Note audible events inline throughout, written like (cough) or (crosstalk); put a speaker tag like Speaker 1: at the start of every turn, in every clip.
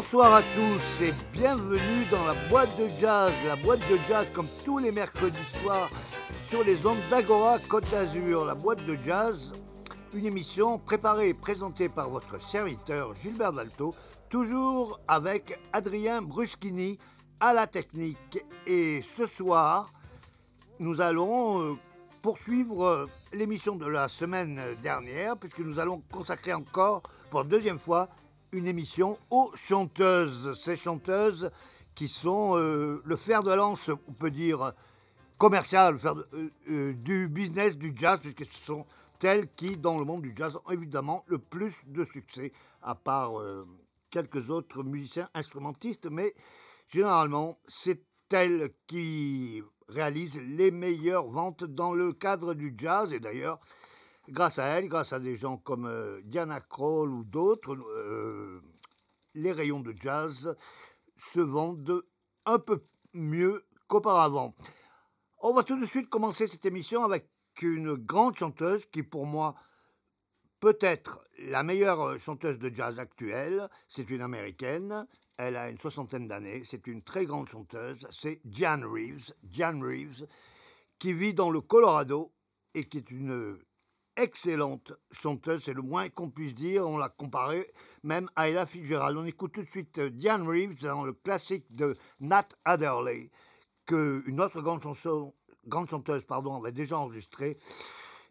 Speaker 1: Bonsoir à tous et bienvenue dans la boîte de jazz. La boîte de jazz comme tous les mercredis soirs sur les ondes d'Agora Côte d'Azur. La boîte de jazz, une émission préparée et présentée par votre serviteur Gilbert Dalto, toujours avec Adrien Bruschini à la technique. Et ce soir, nous allons euh, poursuivre euh, l'émission de la semaine dernière, puisque nous allons consacrer encore, pour la deuxième fois, une émission aux chanteuses. Ces chanteuses qui sont euh, le fer de lance, on peut dire, commercial, faire du business du jazz, puisque ce sont elles qui, dans le monde du jazz, ont évidemment le plus de succès, à part quelques autres musiciens instrumentistes, mais généralement, c'est elles qui réalisent les meilleures ventes dans le cadre du jazz. Et d'ailleurs, grâce à elles, grâce à des gens comme euh, Diana Kroll ou d'autres, euh, les rayons de jazz se vendent un peu mieux qu'auparavant. On va tout de suite commencer cette émission avec une grande chanteuse qui, pour moi, peut être la meilleure chanteuse de jazz actuelle. C'est une américaine. Elle a une soixantaine d'années. C'est une très grande chanteuse. C'est Diane Reeves. Diane Reeves, qui vit dans le Colorado et qui est une excellente chanteuse. C'est le moins qu'on puisse dire. On l'a comparée même à Ella Fitzgerald. On écoute tout de suite Diane Reeves dans le classique de Nat Adderley, que une autre grande, chanteuse pardon, avait déjà enregistré.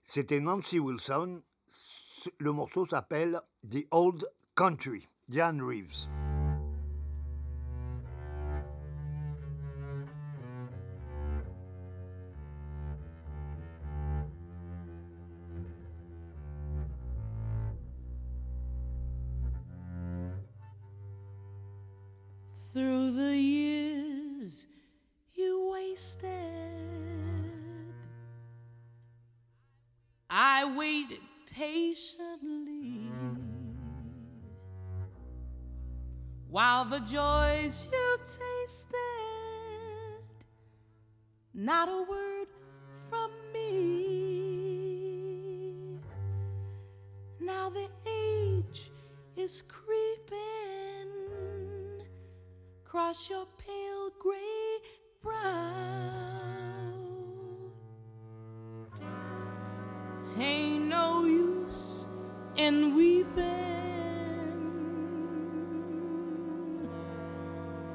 Speaker 1: C'était Nancy Wilson. Le morceau s'appelle The Old Country. Diane Reeves.
Speaker 2: While the joys you tasted, not a word from me. Now the age is creeping across your pale gray brow. Tain't no use in weeping.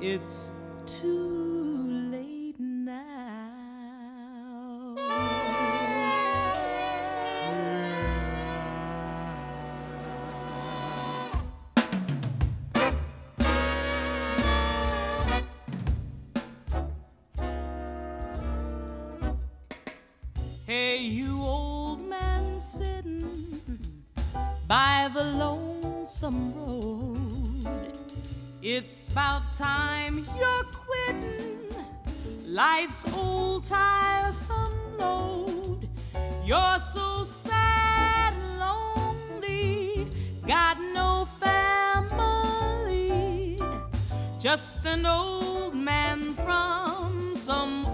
Speaker 2: It's too life's old tiresome load. You're so sad and lonely, got no family, just an old man from some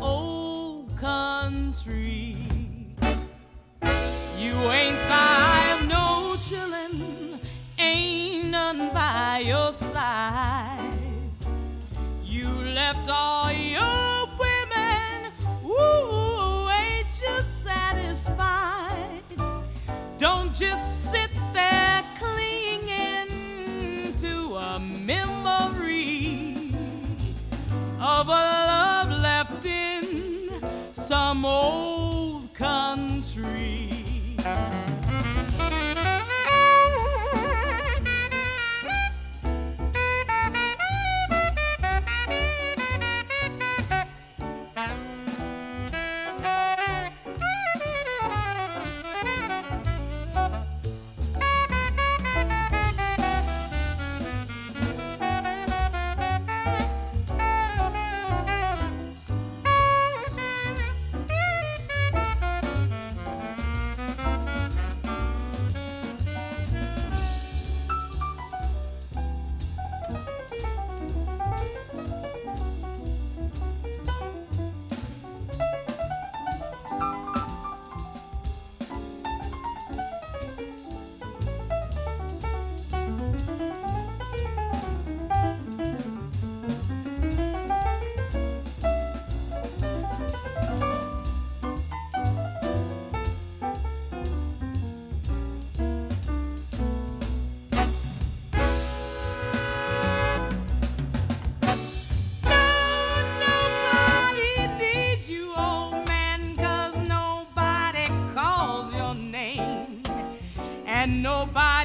Speaker 2: Bye.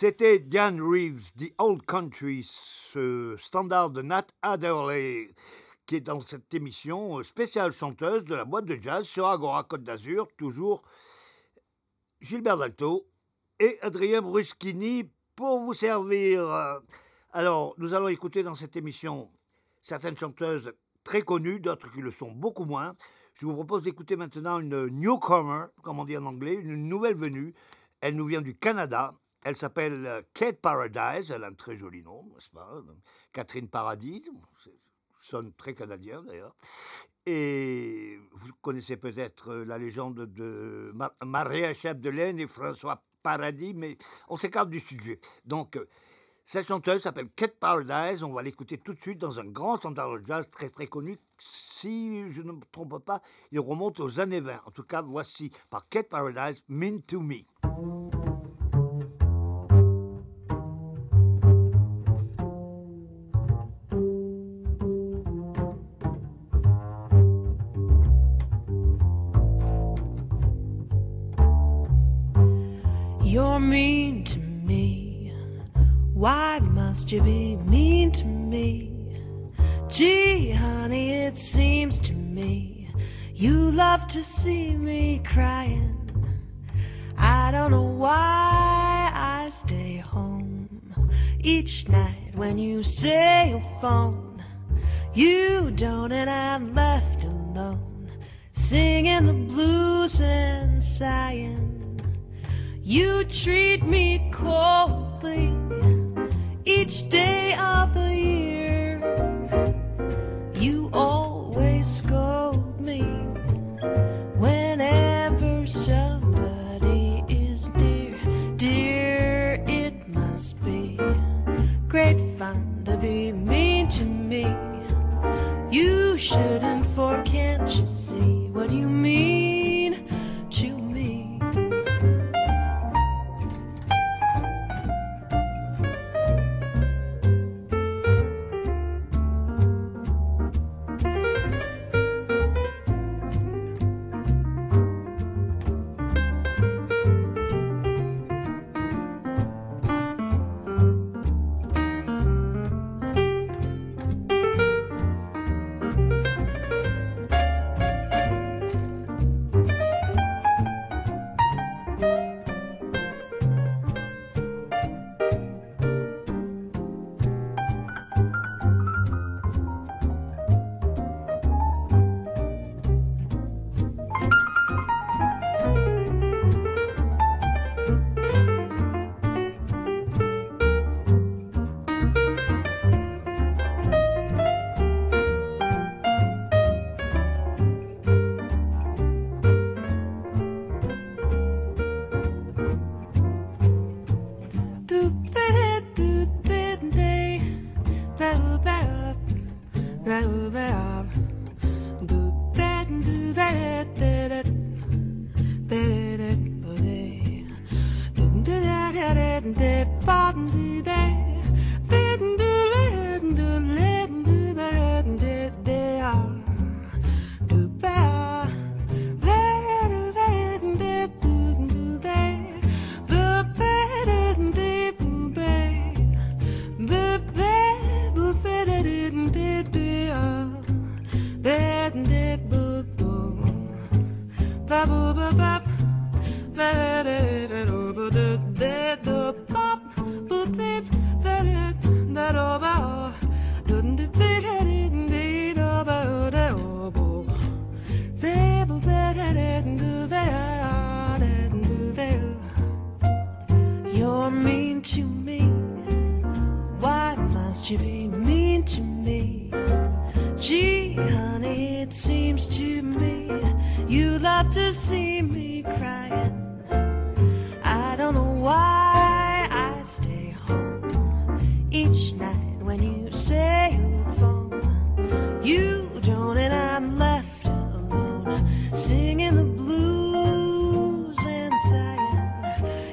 Speaker 1: C'était Diane Reeves, The Old Country, ce standard de Nat Adderley, qui est dans cette émission spéciale chanteuse de la boîte de jazz sur Agora Côte d'Azur, toujours Gilbert Dalto et Adrien Bruschini pour vous servir. Alors, nous allons écouter dans cette émission certaines chanteuses très connues, d'autres qui le sont beaucoup moins. Je vous propose d'écouter maintenant une newcomer, comme on dit en anglais, une nouvelle venue. Elle nous vient du Canada. Elle s'appelle euh, Kate Paradise. Elle a un très joli nom, n'est-ce pas? Catherine Paradis. Sonne très canadien d'ailleurs. Et vous connaissez peut-être euh, la légende de Mar Maria Chapdelaine et François Paradis, mais on s'écarte du sujet. Donc, euh, cette chanteuse s'appelle Kate Paradise. On va l'écouter tout de suite dans un grand standard de jazz très très connu. Si je ne me trompe pas, il remonte aux années 20. En tout cas, voici par Kate Paradise, Mean to Me.
Speaker 3: Must you be mean to me? Gee, honey, it seems to me you love to see me crying. I don't know why I stay home each night when you say you'll phone. You don't, and I'm left alone, singing the blues and sighing. You treat me coldly each day of the year. You always scold me whenever somebody is near. Dear, it must be great fun to be mean to me. You shouldn't, for can't you see what you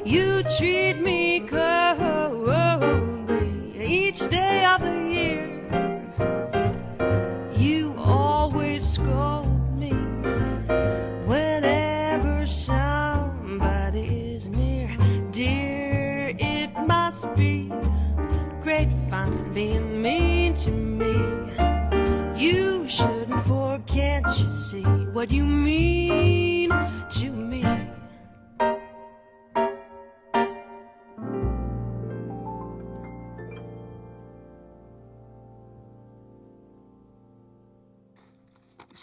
Speaker 3: You treat me coldly each day of the year. You always scold me whenever somebody is near. Dear, it must be great fun being mean to me. You shouldn't, forget, you see what you mean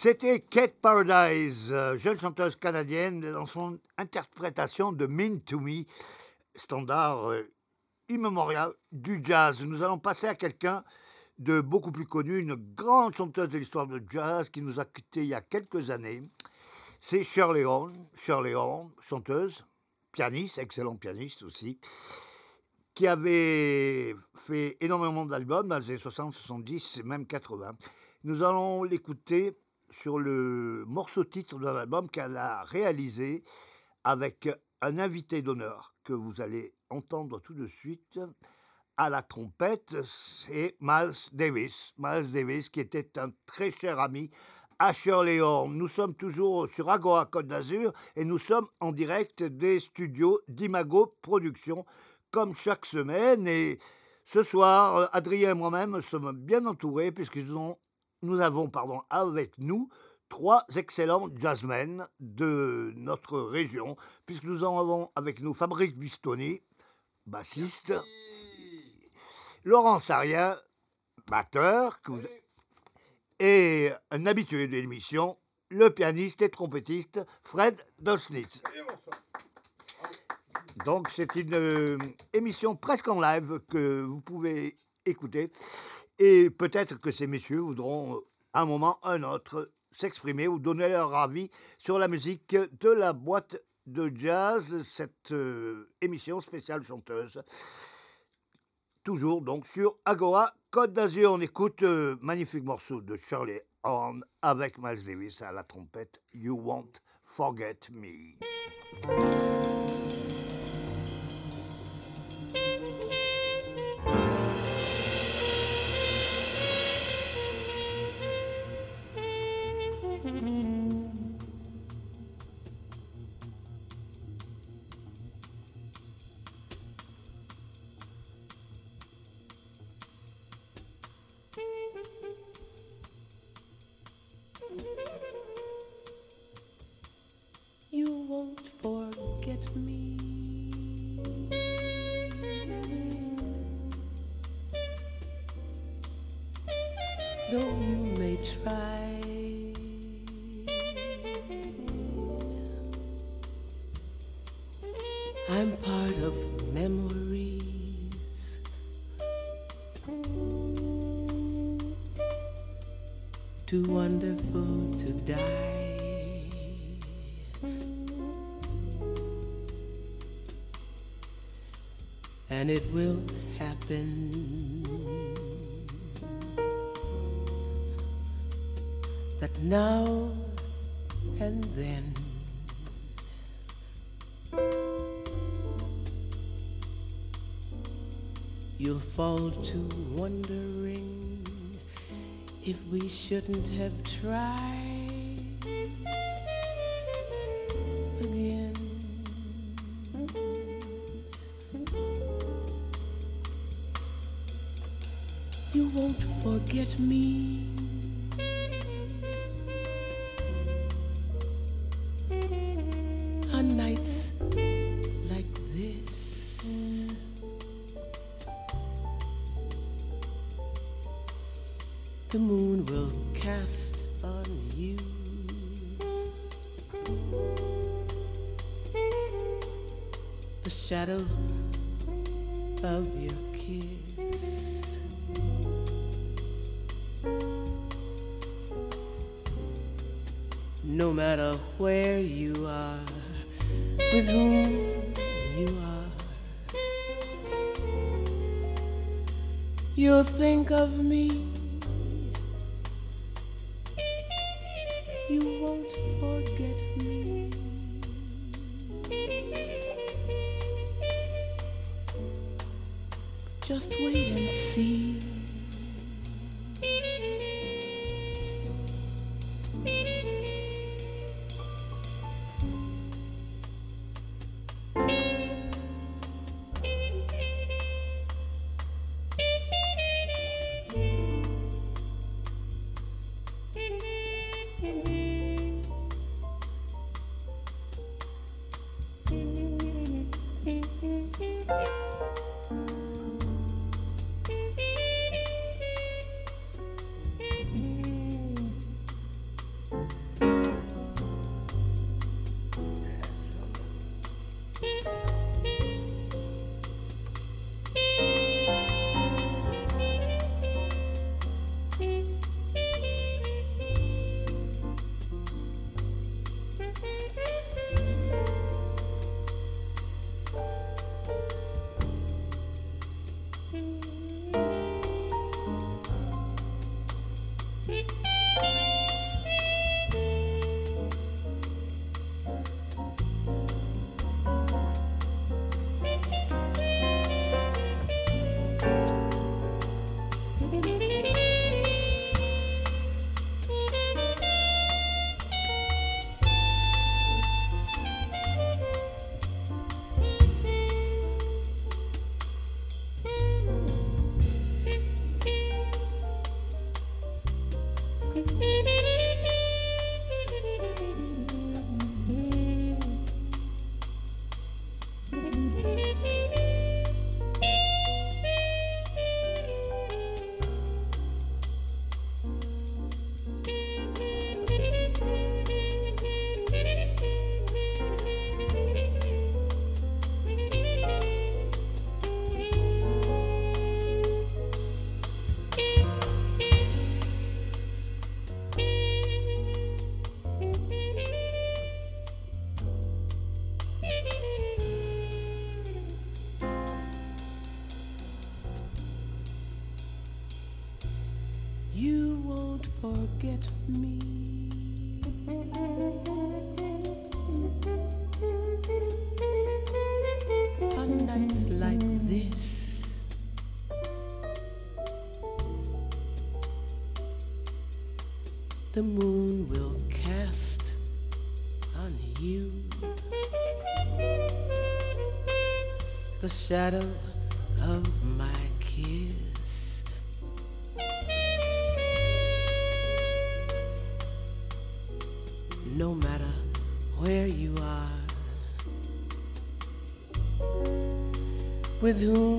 Speaker 1: C'était Kate Paradise, euh, jeune chanteuse canadienne, dans son interprétation de Mean to Me, standard euh, immémorial du jazz. Nous allons passer à quelqu'un de beaucoup plus connu, une grande chanteuse de l'histoire du jazz qui nous a quittés il y a quelques années. C'est Shirley Horn, Shirley Horn, chanteuse, pianiste, excellent pianiste aussi, qui avait fait énormément d'albums dans les années 60, 70 et même 80. Nous allons l'écouter sur le morceau titre d'un album qu'elle a réalisé avec un invité d'honneur que vous allez entendre tout de suite à la trompette, c'est Miles Davis. Miles Davis qui était un très cher ami à Shirley Horn. Nous sommes toujours sur Agora Côte d'Azur et nous sommes en direct des studios d'Imago Productions comme chaque semaine et ce soir, Adrien et moi-même sommes bien entourés puisque nous avons nous avons pardon, avec nous trois excellents jazzmen de notre région, puisque nous en avons avec nous Fabrice Bistoni, bassiste, Laurent Sarien, batteur, que vous- et un habitué de l'émission, le pianiste et trompettiste Fred Dolsnitz. Donc c'est une euh, émission presque en live que vous pouvez écouter. Et peut-être que ces messieurs voudront, euh, un moment, un autre, s'exprimer ou donner leur avis sur la musique de la boîte de jazz, cette euh, émission spéciale chanteuse. Toujours donc sur Agora Côte d'Azur. On écoute euh, magnifique morceau de Shirley Horn avec Miles Davis à la trompette You Won't Forget Me.
Speaker 3: Though you may try. I'm part of memories. Too wonderful to die. and it will happen now and then. You'll fall to wondering if we shouldn't have tried the moon will cast on you the shadow of my kiss. no matter where you are, with whom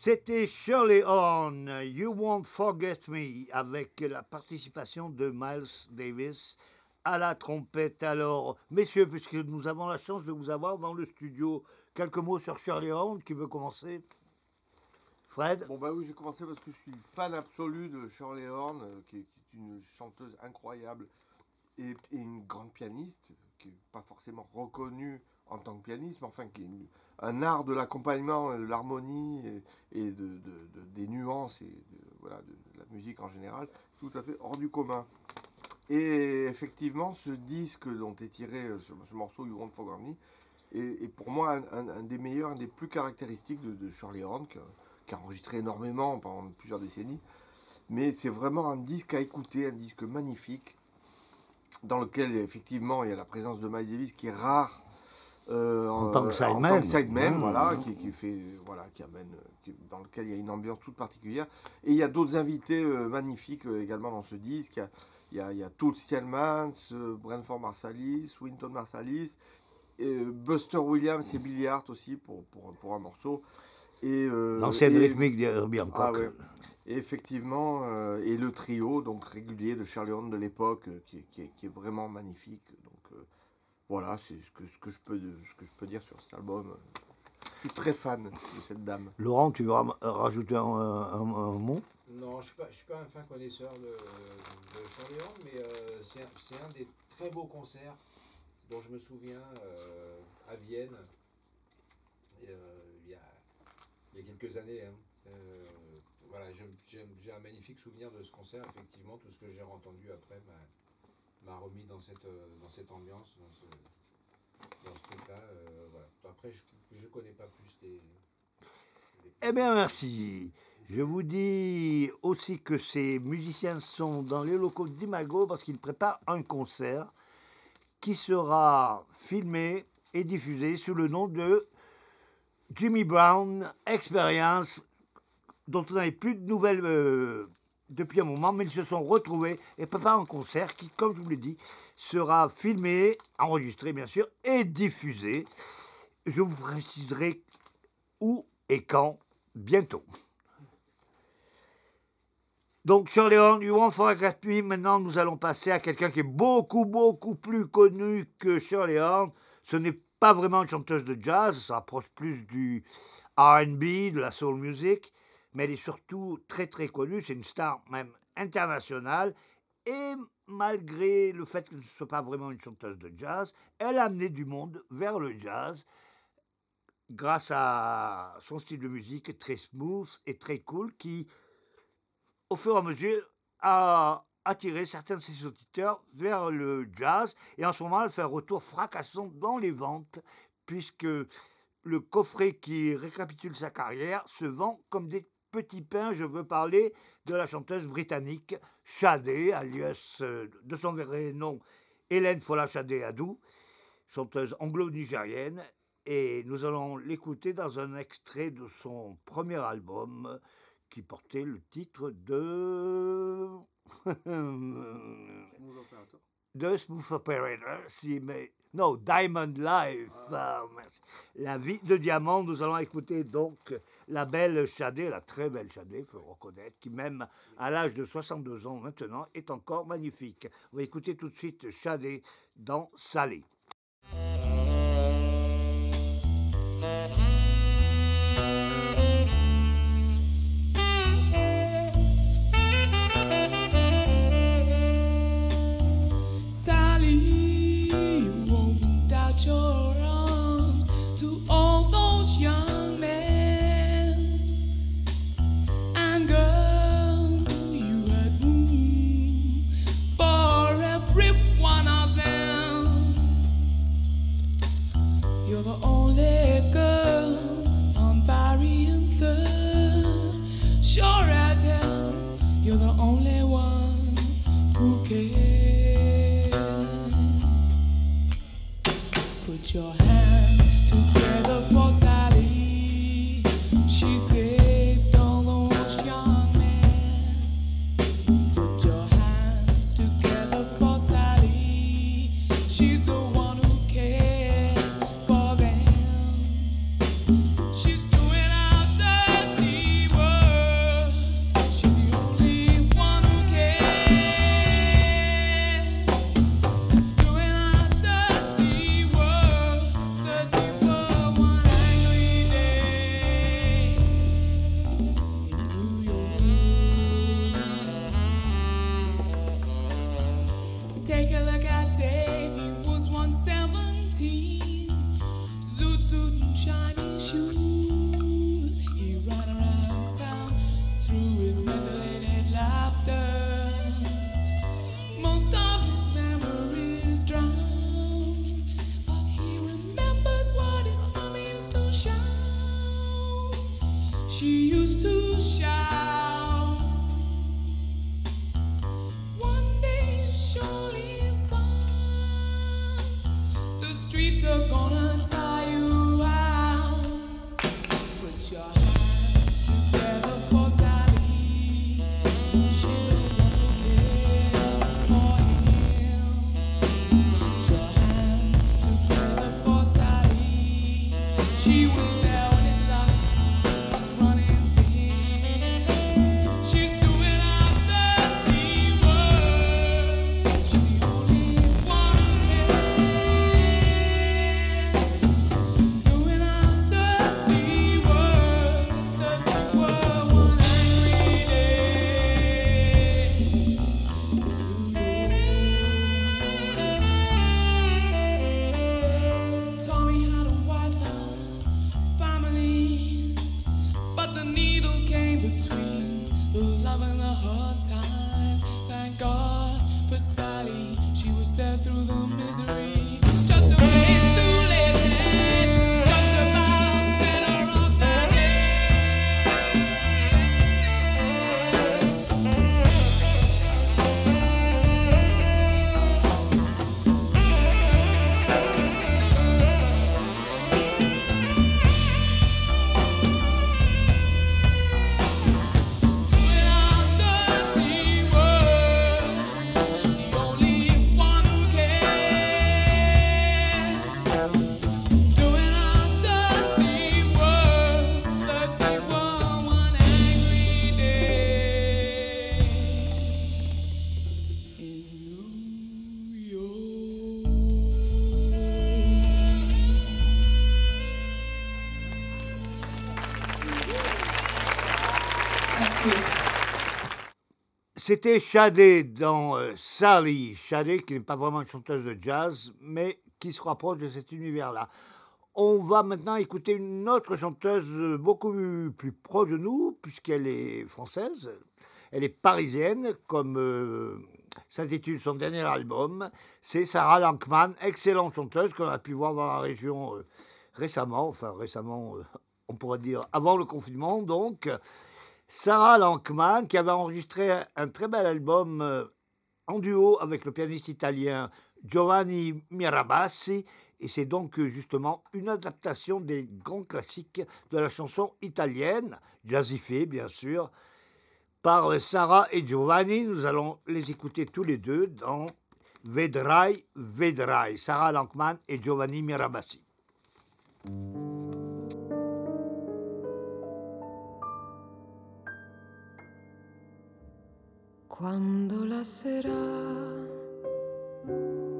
Speaker 1: C'était Shirley Horn, You Won't Forget Me, avec la participation de Miles Davis à la trompette. Alors, messieurs, puisque nous avons la chance de vous avoir dans le studio, quelques mots sur Shirley Horn qui veut commencer Fred?
Speaker 4: Bon bah oui, j'ai commencé parce que je suis fan absolu de Shirley Horn, euh, qui, est, qui est une chanteuse incroyable et, et une grande pianiste, qui n'est pas forcément reconnue en tant que pianiste, mais enfin qui est un art de l'accompagnement, de l'harmonie et, de, de- de- des nuances et voilà, de, la musique en général, tout à fait hors du commun. Et effectivement, ce disque dont est tiré euh, ce, ce morceau You Want Me est, pour moi un, des meilleurs, un des plus caractéristiques de, Shirley Horn, que- qui a enregistré énormément pendant plusieurs décennies. Mais c'est vraiment un disque à écouter, un disque magnifique, dans lequel effectivement il y a la présence de Miles Davis qui est rare. Euh,
Speaker 1: En tant que
Speaker 4: euh,
Speaker 1: sideman.
Speaker 4: en tant que sideman,
Speaker 1: Mmh.
Speaker 4: voilà, qui, qui fait, voilà, qui amène, qui- dans lequel il y a une ambiance toute particulière. Et il y a d'autres invités euh, magnifiques euh, également dans ce disque. Il y a, il y a, il y a Brentford Marsalis, Winton Marsalis, et, Buster Williams et Billy Hart aussi pour, pour, pour un morceau. Et,
Speaker 1: L'ancienne rythmique d'Herbie Hancock.
Speaker 4: ah ouais. Et effectivement, et le trio donc régulier de Charlie Horn de l'époque, qui, est- qui vraiment magnifique. Donc voilà, c'est ce que, ce, que je peux, ce que je peux dire sur cet album. Je suis très fan de cette dame.
Speaker 1: Laurent, tu veux rajouter un, un- un mot?
Speaker 5: Non, je ne suis, pas- je suis pas un fin connaisseur de, de mais euh, c'est un, c'est un des très beaux concerts dont je me souviens euh, à Vienne et, euh, il, y a, il y a quelques années. hein. Euh, voilà, j'ai un magnifique souvenir de ce concert. Effectivement, tout ce que j'ai entendu après m'a- m'a remis dans cette, euh, dans cette ambiance, dans ce, dans truc-là. euh. Après, je ne connais pas plus des. des-
Speaker 1: Eh bien, merci. Je vous dis aussi que ces musiciens sont dans les locaux d'Imago parce qu'ils préparent un concert qui sera filmé et diffusé sous le nom de Jimmy Brown Experience, dont on n'avait plus de nouvelles euh, depuis un moment, mais ils se sont retrouvés et préparent un concert qui, comme je vous l'ai dit, sera filmé, enregistré bien sûr, et diffusé. Je vous préciserai où et quand bientôt. Donc, Shirley Horn, You Want for Me, maintenant nous allons passer à quelqu'un qui est beaucoup, beaucoup plus connu que Shirley Horn. Ce n'est pas vraiment une chanteuse de jazz, ça approche plus du RB, de la soul music, mais elle est surtout très, très connue. C'est une star même internationale. Et malgré le fait qu'elle ne soit pas vraiment une chanteuse de jazz, elle a amené du monde vers le jazz grâce à son style de musique très smooth et très cool qui, au fur et à mesure, a attiré certains de ses auditeurs vers le jazz. Et en ce moment, elle fait un retour fracassant dans les ventes, puisque le coffret qui récapitule sa carrière se vend comme des petits pains. Je veux parler de la chanteuse britannique Shadé, alias euh, de son vrai nom Hélène Fola Shadé Adou, chanteuse anglo-nigérienne. Et nous allons l'écouter dans un extrait de son premier album qui portait le titre de. (laughs) de Smooth Operator. Si, mais... Non, Diamond Life. Ah, merci. la vie de diamant. Nous allons écouter donc la belle Shadé, la très belle Shadé, il faut reconnaître, qui même à l'âge de 62 ans maintenant est encore magnifique. On va écouter tout de suite Shadé dans Salé. C'était Shadé dans euh, Sally. Shadé, qui n'est pas vraiment une chanteuse de jazz, mais qui se rapproche de cet univers-là. On va maintenant écouter une autre chanteuse euh, beaucoup plus proche de nous, puisqu'elle est française. Elle est parisienne, comme euh, s'intitule son dernier album. C'est Sarah Lankman, excellente chanteuse qu'on a pu voir dans la région récemment, enfin récemment, on pourrait dire avant le confinement, donc. Sarah Lankman, qui avait enregistré un très bel album euh, en duo avec le pianiste italien Giovanni Mirabassi, et c'est donc euh, justement une adaptation des grands classiques de la chanson italienne, jazzifée bien sûr, par euh, Sarah et Giovanni. Nous allons les écouter tous les deux dans Vedrai, Vedrai, Sarah Lankman et Giovanni Mirabassi.
Speaker 6: Quando la sera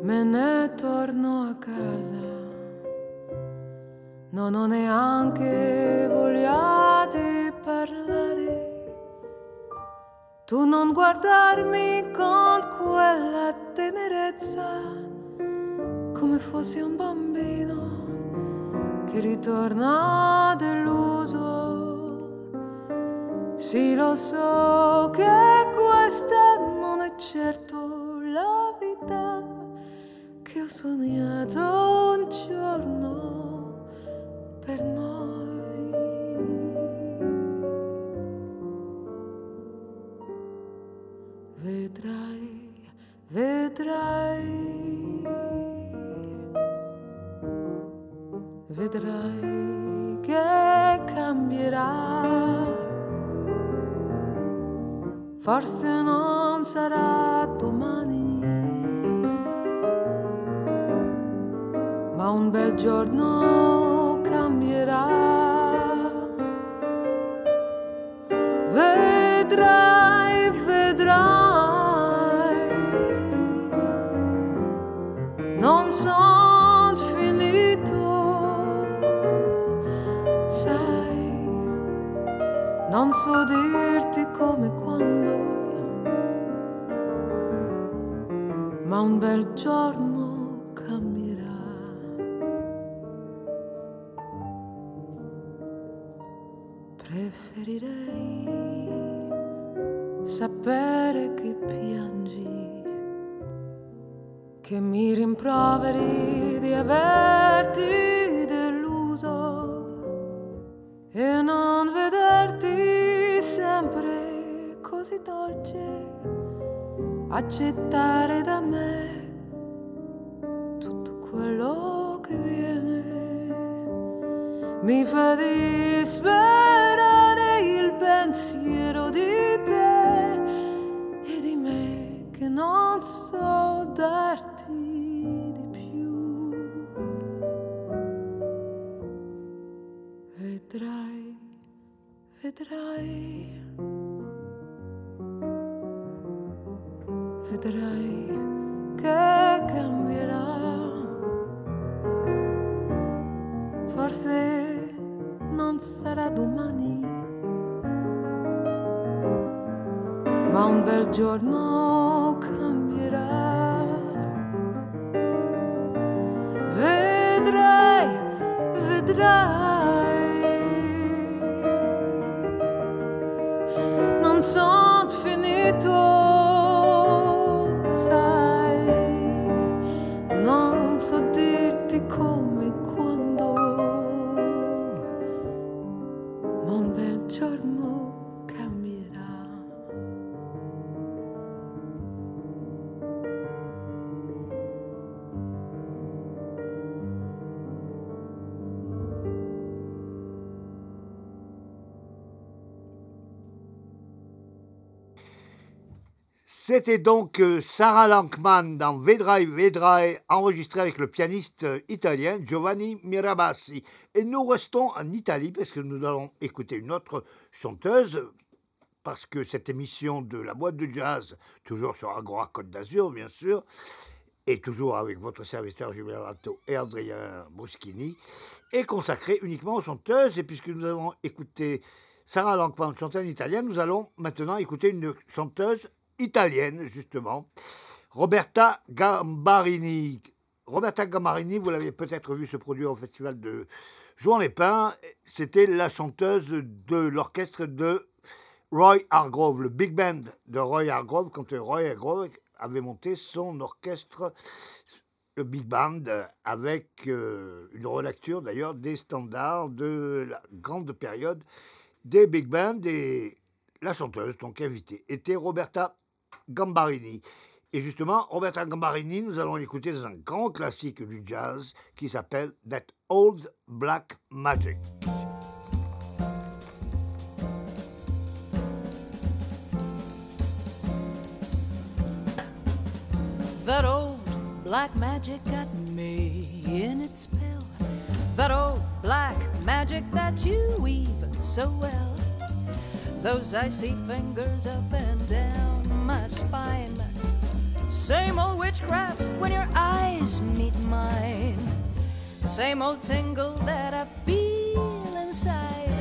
Speaker 6: me ne torno a casa, non ho neanche voglia di parlare. Tu non guardarmi con quella tenerezza, come fossi un bambino che ritorna deluso. Sì, lo so che questa non è certo la vita che ho sognato un giorno per noi. Vedrai, vedrai, vedrai che cambierà. Forse non sarà domani, ma un bel giorno cambierà. Vedrai, vedrai, non son finito, sai. Non so dirti come e ma un bel giorno cambierà. Preferirei sapere che piangi, che mi rimproveri di averti deluso e non vederti sempre così dolce, accettare da me tutto quello che viene mi fa disperare il pensiero di te e di me che non so darti di più. Vedrai, vedrai, vedrai che cambierà. Forse non sarà domani, ma un bel giorno cambierà. Vedrai, vedrai. Non son finito,
Speaker 1: C'était donc euh, Sarah Lankman dans Vedrai Vedrai, enregistré avec le pianiste euh, italien Giovanni Mirabassi. Et nous restons en Italie parce que nous allons écouter une autre chanteuse, parce que cette émission de la boîte de jazz, toujours sur Agora Côte d'Azur, bien sûr, et toujours avec votre serviteur Julien et Adrien Boschini, est consacrée uniquement aux chanteuses. Et puisque nous avons écouté Sarah Lankman chanter en italien, nous allons maintenant écouter une chanteuse italienne, justement, Roberta Gambarini. Roberta Gambarini, vous l'avez peut-être vu se produire au festival de Jouan les Pins. C'était la chanteuse de l'orchestre de Roy Hargrove, le big band de Roy Hargrove, quand Roy Hargrove avait monté son orchestre, le big band, avec euh, une relecture d'ailleurs des standards de la grande période des big bands et la chanteuse, donc invitée, était Roberta Gambarini. Et justement, Roberta Gambarini, nous allons l'écouter dans un grand classique du jazz qui s'appelle That Old Black Magic.
Speaker 7: That old black magic got me in its spell. That old black magic that you weave so well. Those icy fingers up and down my spine. Same old witchcraft when your eyes meet mine. Same old tingle that I feel inside.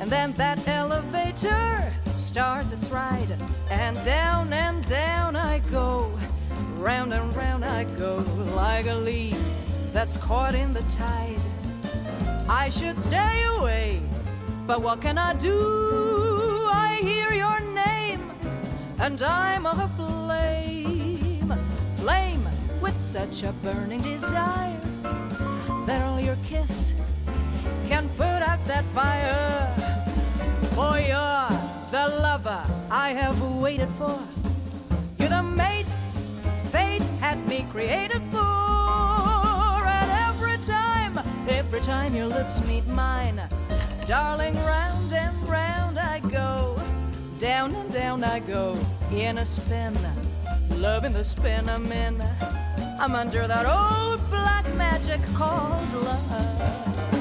Speaker 7: And then that elevator starts its ride. And down and down I go. Round and round I go like a leaf that's caught in the tide. I should stay away, but what can I do? I hear your and I'm a flame, flame with such a burning desire that your kiss can put out that fire. For you're the lover I have waited for. You're the mate fate had me created for. And every time, every time your lips meet mine, darling, round and round. I go in a spin, loving the spin I'm in. I'm under that old black magic called love.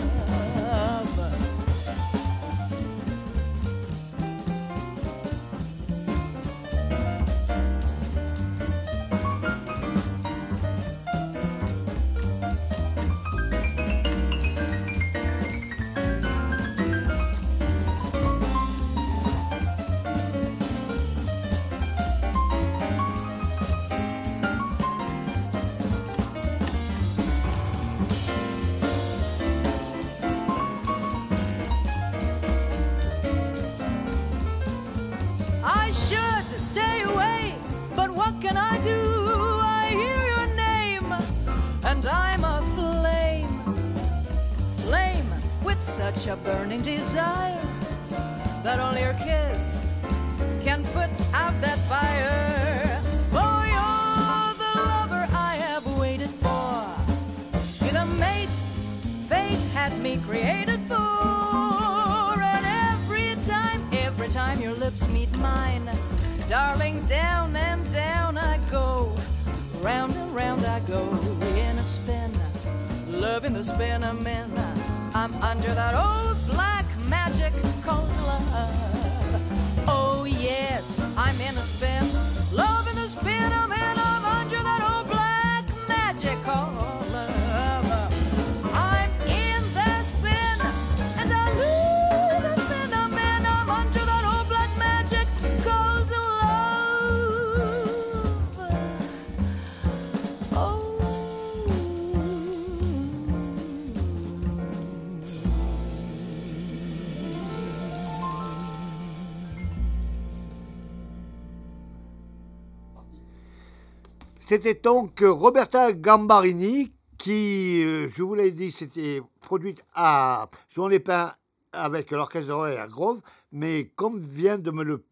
Speaker 1: C'était donc Roberta Gambarini qui, euh, je vous l'ai dit, c'était produite à Jouan-les-Pins avec l'orchestre de Royal Grove, mais comme vient de me le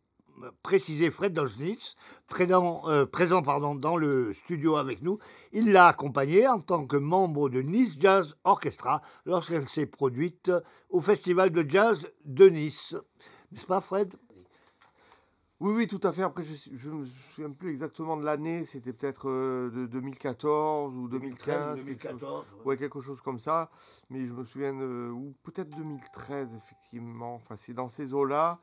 Speaker 1: préciser Fred Dolznitz, présent, euh, dans le studio avec nous, il l'a accompagnée en tant que membre de Nice Jazz Orchestra lorsqu'elle s'est produite au Festival de Jazz de Nice. N'est-ce pas Fred?
Speaker 4: Oui, oui, tout à fait. Après, je ne me souviens plus exactement de l'année. C'était peut-être euh, de 2014 ou 2015. quelque chose.
Speaker 1: 2014.
Speaker 4: Ouais, quelque chose comme ça. Mais je me souviens, de- ou peut-être 2013, effectivement. Enfin, c'est dans ces eaux-là.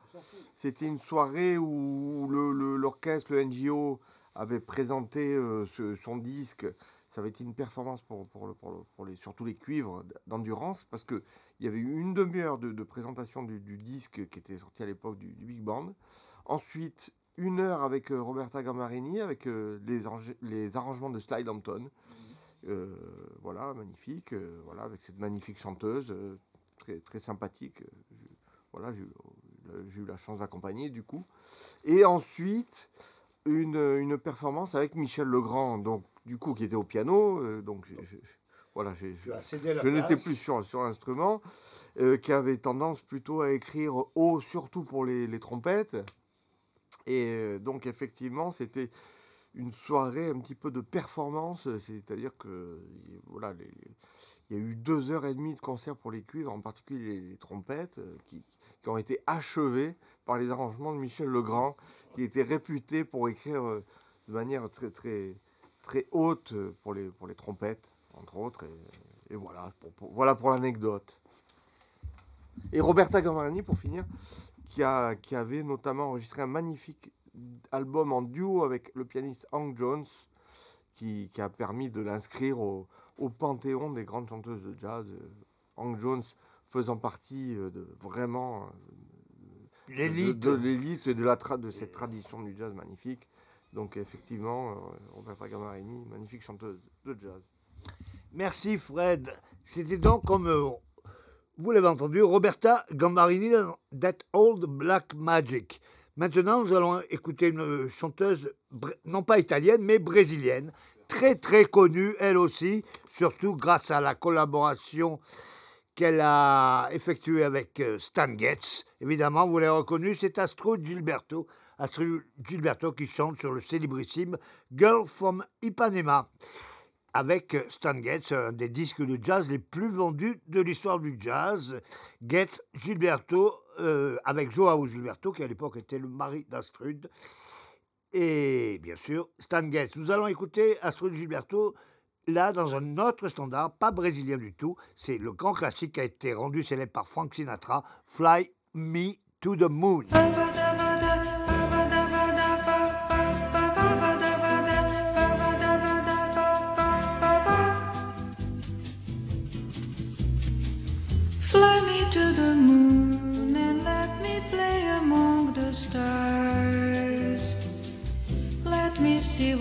Speaker 4: C'était une soirée où le- le- l'orchestre, le, NGO, avait présenté euh, ce- son disque. Ça avait été une performance pour, pour, le- pour, le- pour les, surtout les cuivres d'endurance, parce qu'il y avait eu une demi-heure de, de présentation du, du disque qui était sorti à l'époque du, du Big Band. Ensuite, une heure avec euh, Roberta Gammarini, avec euh, les, les arrangements de Slide Hampton. Euh, voilà, magnifique. voilà, avec cette magnifique chanteuse, très, très sympathique. je- voilà, j'ai eu, la chance d'accompagner du coup. Et ensuite, une, une performance avec Michel Legrand, donc du coup qui était au piano. donc voilà, je n'étais plus sur, sur l'instrument, qui avait tendance plutôt à écrire haut, surtout pour les, les trompettes. Et euh, donc, effectivement, c'était une soirée un petit peu de performance, c'est-à-dire que voilà, il y a eu deux heures et demie de concert pour les cuivres, en particulier les, trompettes, euh, qui, qui ont été achevées par les arrangements de Michel Legrand, qui était réputé pour écrire euh, de manière très, très, très haute euh, pour les, pour les trompettes, entre autres. Et, voilà, pour, voilà pour l'anecdote. Et Roberta Gammarini, pour finir, qui, a, qui avait notamment enregistré un magnifique album en duo avec le pianiste Hank Jones, qui, qui a permis de l'inscrire au, au panthéon des grandes chanteuses de jazz. euh, Hank Jones faisant partie euh, de vraiment euh, de-
Speaker 1: L'élite.
Speaker 4: de, de l'élite et de, la tra- de cette tradition du jazz magnifique. Donc effectivement, Roberta Gammarini, magnifique chanteuse de jazz.
Speaker 1: Merci Fred. C'était donc comme vous l'avez entendu, Roberta Gambarini dans That Old Black Magic. Maintenant, nous allons écouter une chanteuse, non pas italienne, mais brésilienne, très très connue, elle aussi, surtout grâce à la collaboration qu'elle a effectuée avec euh, Stan Getz. Évidemment, vous l'avez reconnu, c'est Astrid Gilberto. Astrid Gilberto qui chante sur le célébrissime Girl from Ipanema avec Stan Getz, un des disques de jazz les plus vendus de l'histoire du jazz. Getz, Gilberto, euh, avec Joao Gilberto, qui à l'époque était le mari d'Astrud. Et bien sûr, Stan Getz. Nous allons écouter Astrud Gilberto là dans un autre standard, pas brésilien du tout. C'est le grand classique qui a été rendu célèbre par Frank Sinatra, Fly Me to the Moon.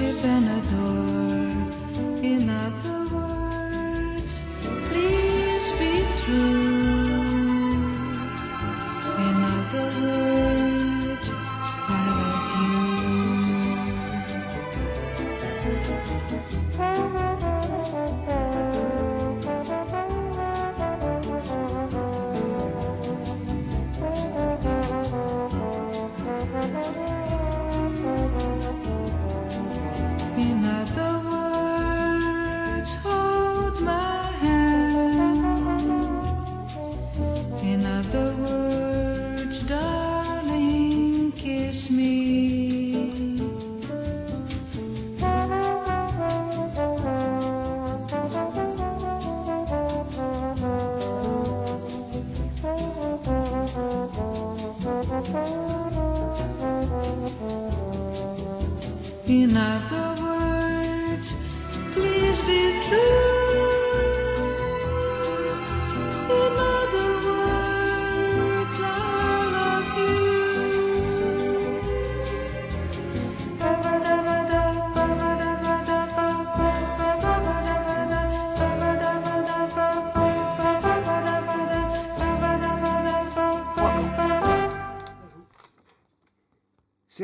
Speaker 6: worship and adore.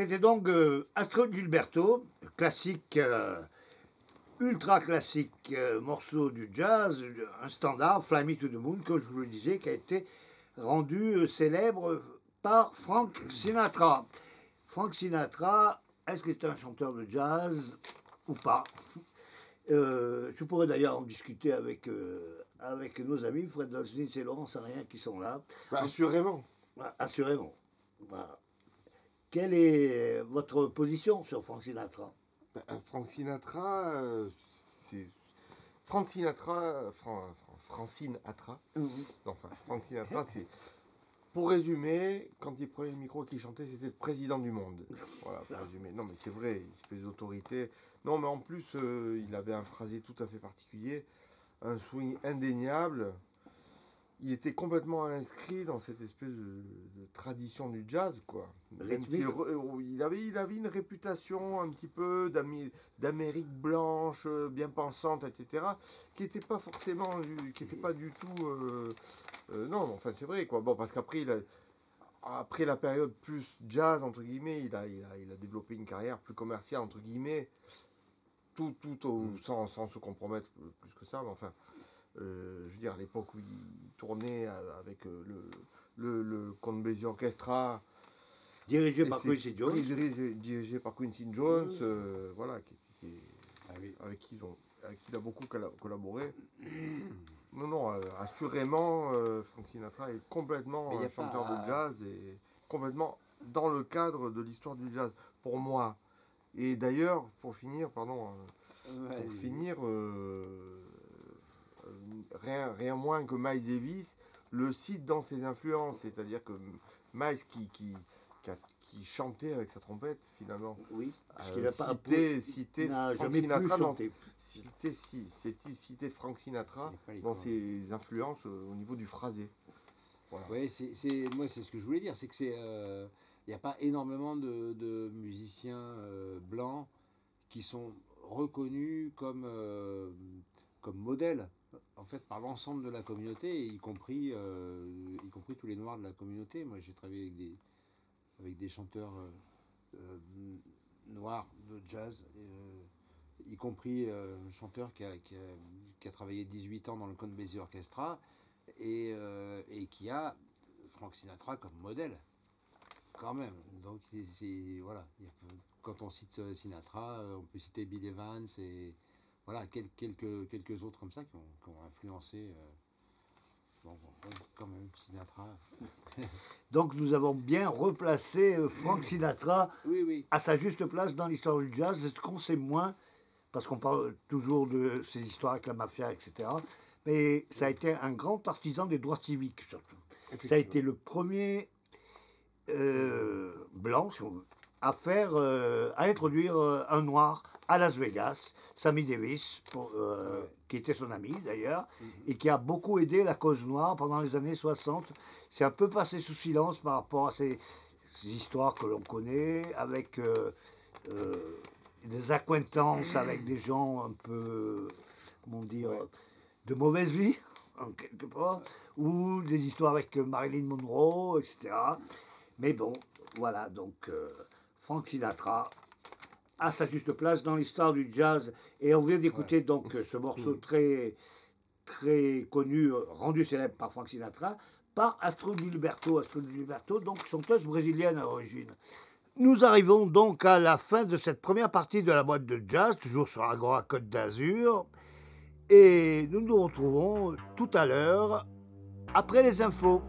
Speaker 1: C'était donc euh, Astrid Gilberto, classique, euh, ultra classique euh, morceau du jazz, un standard, Fly Me to the Moon, que je vous le disais, qui a été rendu euh, célèbre par Frank Sinatra. Frank Sinatra, est-ce que c'est un chanteur de jazz ou pas? Je pourrais d'ailleurs en discuter avec, avec nos amis, Fred Dolznitz et Laurence Rien qui sont là.
Speaker 4: Bah, assurément.
Speaker 1: Voilà, Assurément. Quelle est votre position sur Frank Sinatra?
Speaker 4: Bah, Frank Sinatra, euh, c'est. Frank Sinatra, Fran- Fran- Francine Atra,
Speaker 1: Mhm.
Speaker 4: enfin, Frank Sinatra, c'est. Pour résumer, quand il prenait le micro et qu'il chantait, c'était le président du monde. Voilà, pour résumer. Non, mais c'est vrai, une espèce d'autorité. Non, mais en plus, euh, il avait un phrasé tout à fait particulier, un swing indéniable. Il était complètement inscrit dans cette espèce de, de tradition du jazz, quoi. Même
Speaker 1: Rythmique.
Speaker 4: re- il, avait, il avait une réputation un petit peu d'Amérique blanche, euh, bien pensante, etc., qui n'était pas forcément, qui était pas du tout... euh, euh, non, enfin c'est vrai, quoi. Bon, parce qu'après, il a- après la période plus jazz, entre guillemets, il a, il a, il a développé une carrière plus commerciale, entre guillemets, tout, tout au- sans, sans se compromettre plus que ça, mais enfin, euh, je veux dire, à l'époque où il tournait euh, avec euh, le, le, le Count Basie Orchestra,
Speaker 1: Dirigé par Quincy Jones.
Speaker 4: dirigé, par Quincy Jones, euh, voilà, qui, qui-
Speaker 5: Ah oui.
Speaker 4: avec, qui ont- avec qui il a beaucoup colla- collaboré. (clears throat) Non, non, euh, assurément, euh, Frank Sinatra est complètement un chanteur
Speaker 5: pas-
Speaker 4: de jazz et complètement dans le cadre de l'histoire du jazz, pour moi. Et d'ailleurs, pour finir, pardon, euh, pour finir, euh, euh, rien, rien moins que Miles Davis le cite dans ses influences, c'est-à-dire que Miles qui, qui, qui, a- qui chantait avec sa trompette, finalement,
Speaker 1: Oui, parce
Speaker 4: euh,
Speaker 1: qu'il n'a pas
Speaker 4: cité, cité Frank Sinatra dans- cité, cité, cité Frank Sinatra dans ses influences euh, au niveau du phrasé. Voilà.
Speaker 5: Ouais, c'est, c'est- moi c'est ce que je voulais dire, c'est que c'est, euh, il n'y a pas énormément de, de musiciens euh, blancs qui sont reconnus comme, euh, comme modèles, en fait, par l'ensemble de la communauté, y compris, euh, y compris tous les noirs de la communauté. Moi, j'ai travaillé avec des, avec des chanteurs euh, euh, noirs de jazz, y compris un chanteur qui a, qui, a, travaillé 18 ans dans le Count Basie Orchestra et, et qui a Frank Sinatra comme modèle, quand même. Donc, voilà. Quand on cite Sinatra, on peut citer Bill Evans et voilà, quel- quelques, quelques autres comme ça qui ont, qui ont influencé. euh, bon, bon, quand même, Sinatra. (laughs)
Speaker 1: Donc nous avons bien replacé euh, Frank Sinatra
Speaker 5: Oui, oui.
Speaker 1: à sa juste place dans l'histoire du jazz. Ce qu'on sait moins, parce qu'on parle toujours de ses histoires avec la mafia, etc. Mais ça a été un grand artisan des droits civiques, surtout. Ça a été le premier euh, blanc, si on veut, à faire, euh, à introduire euh, un noir à Las Vegas, Sammy Davis, pour, euh,
Speaker 5: Ouais.
Speaker 1: qui était son ami d'ailleurs, et qui a beaucoup aidé la cause noire pendant les années 60. C'est un peu passé sous silence par rapport à ces, ces histoires que l'on connaît, avec euh, des acquaintances avec des gens un peu, comment dire,
Speaker 5: Ouais.
Speaker 1: de mauvaise vie, (laughs) en quelque part, ou des histoires avec Marilyn Monroe, etc. Mais bon, voilà, donc euh, Frank Sinatra a sa juste place dans l'histoire du jazz. Et on vient d'écouter donc euh, ce morceau très, très connu, euh, rendu célèbre par Frank Sinatra, par Astrid Gilberto. Astrid Gilberto, donc chanteuse brésilienne à l'origine. Nous arrivons donc à la fin de cette première partie de la boîte de jazz, toujours sur Agora Côte d'Azur. Et nous nous retrouvons tout à l'heure après les infos.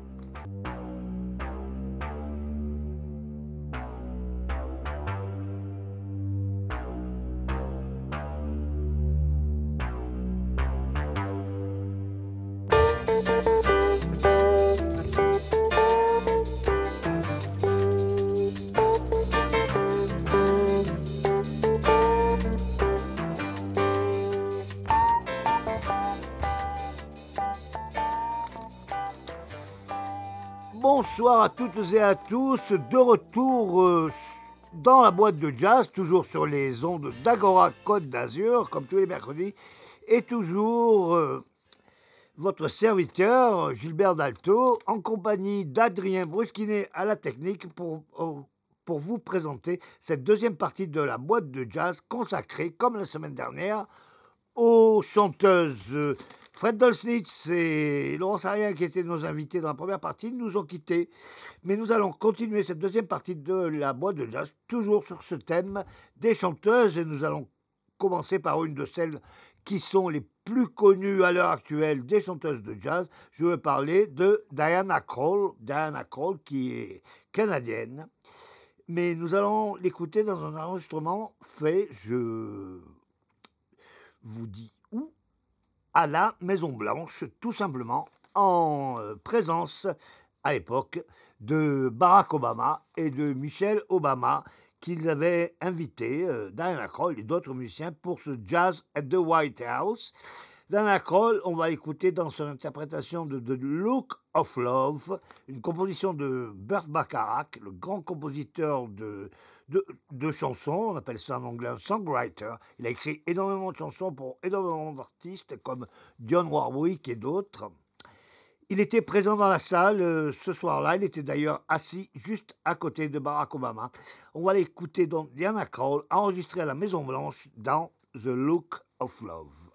Speaker 1: Bonsoir à toutes et à tous, de retour euh, dans la boîte de jazz, toujours sur les ondes d'Agora Côte d'Azur, comme tous les mercredis, et toujours euh, votre serviteur Gilbert Dalto, en compagnie d'Adrien Brusquinet à la technique pour, euh, pour vous présenter cette deuxième partie de la boîte de jazz consacrée, comme la semaine dernière, aux chanteuses Fred Dolznitz et Laurence Arien, qui étaient nos invités dans la première partie, nous ont quittés. Mais nous allons continuer cette deuxième partie de la boîte de jazz, toujours sur ce thème des chanteuses. Et nous allons commencer par une de celles qui sont les plus connues à l'heure actuelle des chanteuses de jazz. Je veux parler de Diana Krall. Diana Krall, qui est canadienne. Mais nous allons l'écouter dans un enregistrement fait, je vous dis à la Maison Blanche, tout simplement, en euh, présence à l'époque de Barack Obama et de Michelle Obama, qu'ils avaient invité euh, Diana Kroll et d'autres musiciens pour ce Jazz at the White House. Diana Kroll, on va l'écouter dans son interprétation de The Look of Love, une composition de Burt Bacharach, le grand compositeur de, de, chansons, on appelle ça en anglais un songwriter. Il a écrit énormément de chansons pour énormément d'artistes comme Dionne Warwick et d'autres. Il était présent dans la salle euh, ce soir-là. Il était d'ailleurs assis juste à côté de Barack Obama. On va l'écouter donc Diana Krall, enregistrée à la Maison Blanche dans The Look of Love.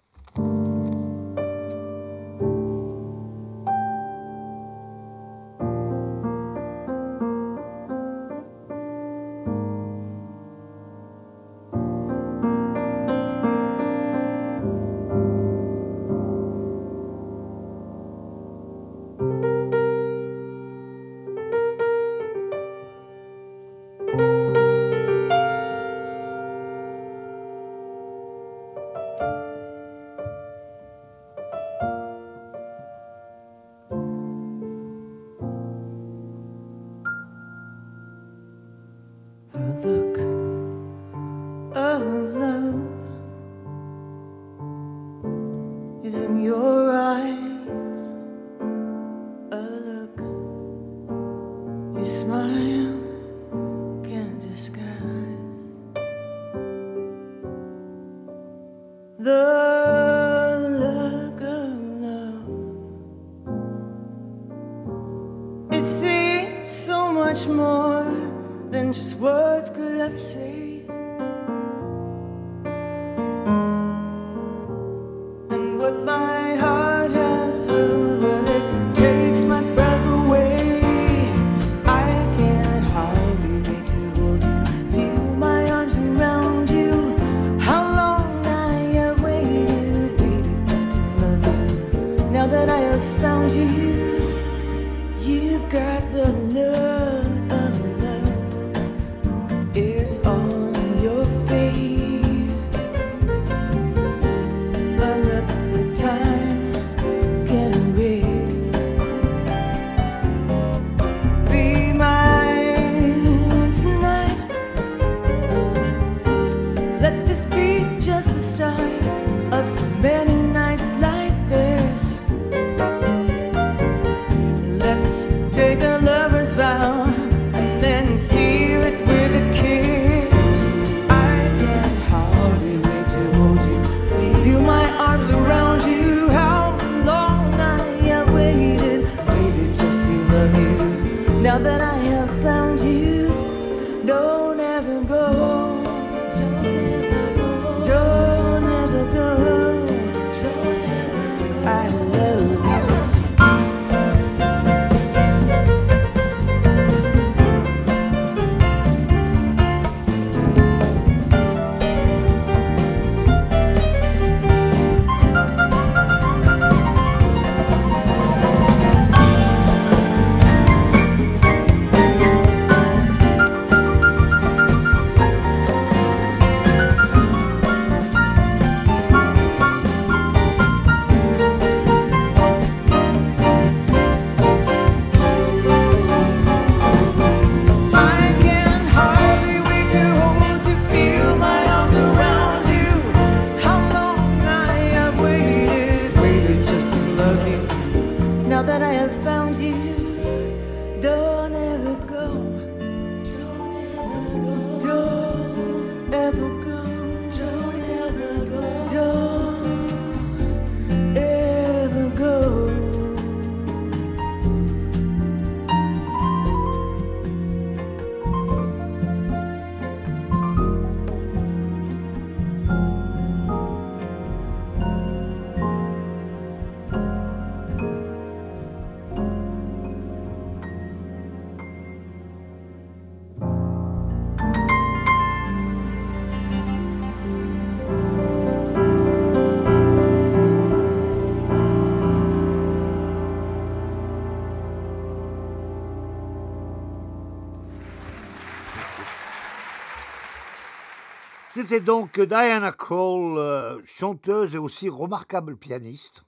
Speaker 1: C'était donc Diana Krall, euh, chanteuse et aussi remarquable pianiste.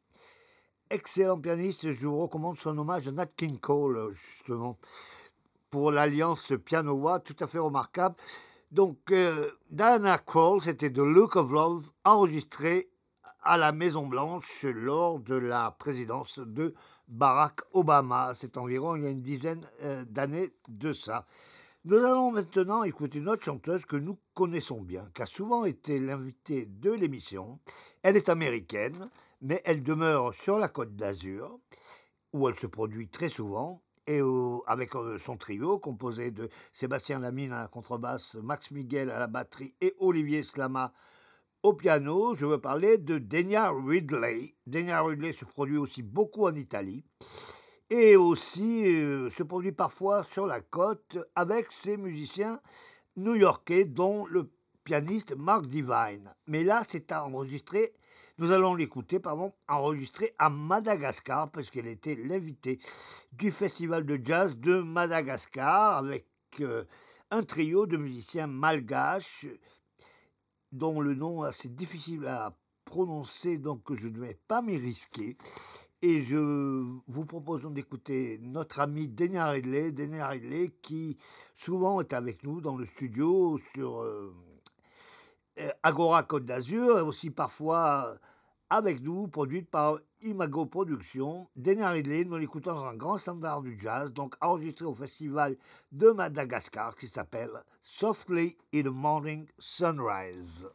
Speaker 1: Excellent pianiste, je vous recommande son hommage à Nat King Cole, euh, justement, pour l'alliance piano-voix tout à fait remarquable. Donc, euh, Diana Krall, c'était The Look of Love, enregistré à la Maison Blanche lors de la présidence de Barack Obama. C'est environ il y a une dizaine d'années de ça. Nous allons maintenant écouter une autre chanteuse que nous connaissons bien, qui a souvent été l'invitée de l'émission. Elle est américaine, mais elle demeure sur la côte d'Azur, où elle se produit très souvent, et avec euh, son trio composé de Sébastien Lamine à la contrebasse, Max Miguel à la batterie et Olivier Slama au piano. Je veux parler de Denia Ridley. Denia Ridley se produit aussi beaucoup en Italie et aussi euh, se produit parfois sur la côte avec ses musiciens new-yorkais, dont le pianiste Mark Divine. Mais là, c'est enregistré, nous allons l'écouter, pardon, enregistré à Madagascar, parce qu'elle était l'invitée du festival de jazz de Madagascar, avec euh, un trio de musiciens malgaches, dont le nom est assez difficile à prononcer, donc je ne vais pas m'y risquer. Et je vous propose d'écouter notre ami Denia Ridley, Denia Ridley qui souvent est avec nous dans le studio sur euh, euh, Agora Côte d'Azur et aussi parfois euh, avec nous, produite par Imago Productions. Denia Ridley, nous l'écoutons dans un grand standard du jazz, donc enregistré au festival de Madagascar qui s'appelle Softly in the Morning Sunrise.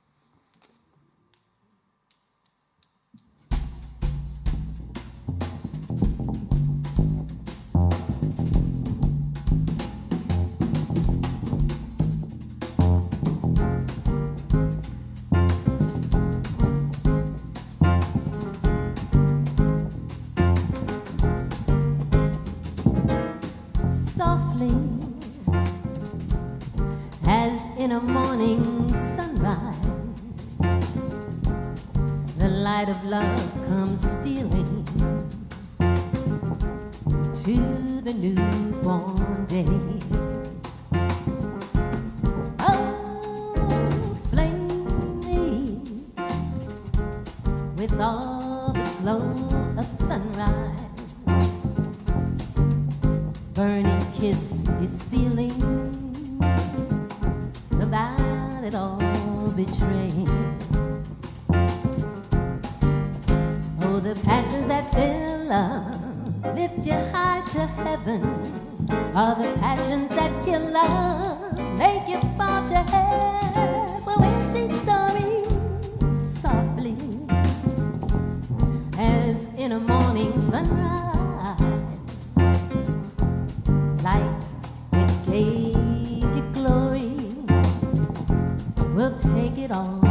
Speaker 8: As in a morning sunrise. The light of love comes stealing to the newborn day. Oh, with all the glow of sunrise burning kiss is sealing the violet all betraying. Oh, the passions that fill love lift you high to heaven are the passions that kill love, make you fall to hell. So empty story softly as in a morning sunrise take it all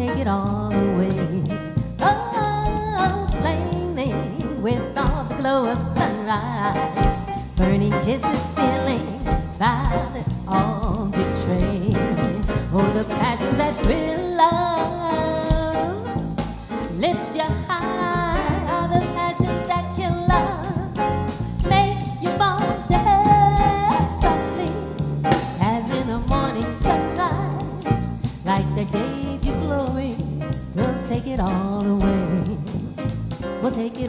Speaker 8: take it all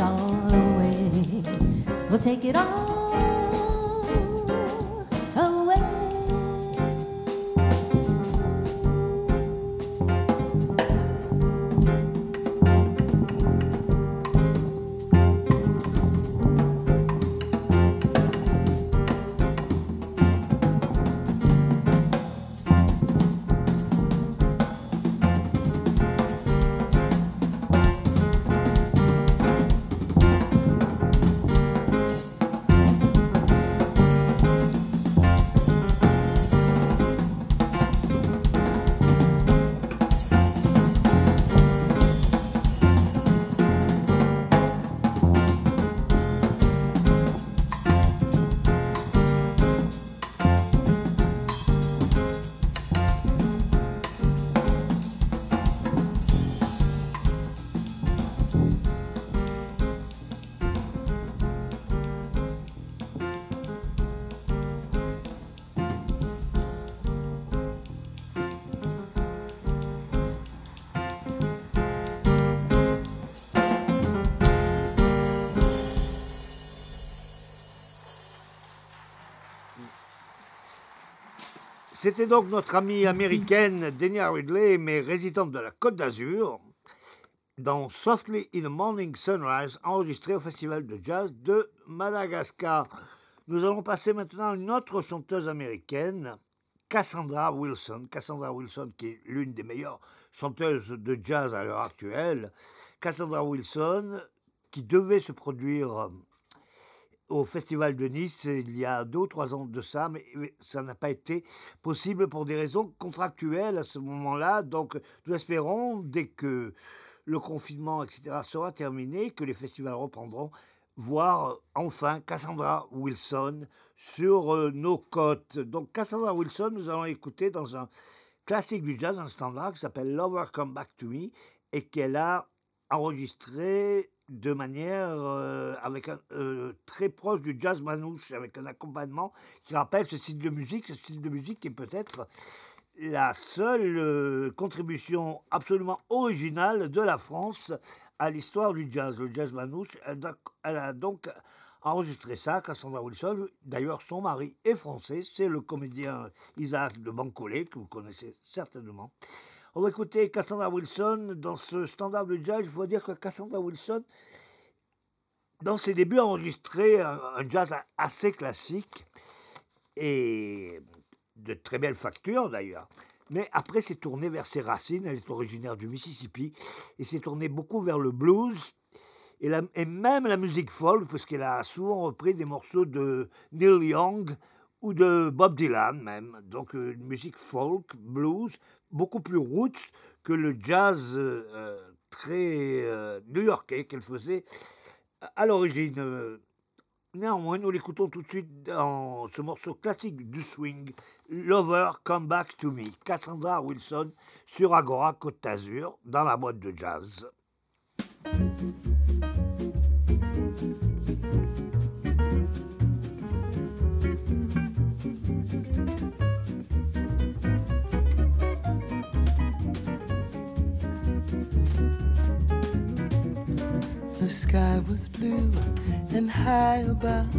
Speaker 8: all away. We'll take it all
Speaker 1: C'était donc notre amie américaine Denia Ridley, mais résidente de la Côte d'Azur, dans Softly in the Morning Sunrise, enregistré au Festival de Jazz de Madagascar. Nous allons passer maintenant à une autre chanteuse américaine, Cassandra Wilson. Cassandra Wilson, qui est l'une des meilleures chanteuses de jazz à l'heure actuelle. Cassandra Wilson, qui devait se produire au Festival de Nice il y a deux ou trois ans de ça, mais ça n'a pas été possible pour des raisons contractuelles à ce moment-là. Donc nous espérons, dès que le confinement, etc., sera terminé, que les festivals reprendront, voir enfin Cassandra Wilson sur euh, nos côtes. Donc Cassandra Wilson, nous allons écouter dans un classique du jazz, un standard qui s'appelle Lover Come Back to Me et qu'elle a enregistré de manière euh, avec un, euh, très proche du jazz manouche, avec un accompagnement qui rappelle ce style de musique, ce style de musique qui est peut-être la seule euh, contribution absolument originale de la France à l'histoire du jazz, le jazz manouche. Elle a, donc enregistré ça, Cassandra Wilson. D'ailleurs, son mari est français, c'est le comédien Isaac de Bancolé, que vous connaissez certainement. On va écouter Cassandra Wilson dans ce standard de jazz. Je dois dire que Cassandra Wilson, dans ses débuts, a enregistré un, jazz assez classique et de très belle facture d'ailleurs. Mais après, s'est tournée vers ses racines. Elle est originaire du Mississippi et s'est tournée beaucoup vers le blues et, et même la musique folk, parce qu'elle a souvent repris des morceaux de Neil Young ou de Bob Dylan même. Donc euh, une musique folk, blues, beaucoup plus roots que le jazz euh, euh, très euh, new-yorkais qu'elle faisait à l'origine. Néanmoins, nous l'écoutons tout de suite dans ce morceau classique du swing, Lover Come Back to Me, Cassandra Wilson sur Agora Côte d'Azur, dans la boîte de jazz.
Speaker 9: Sky was blue and high above.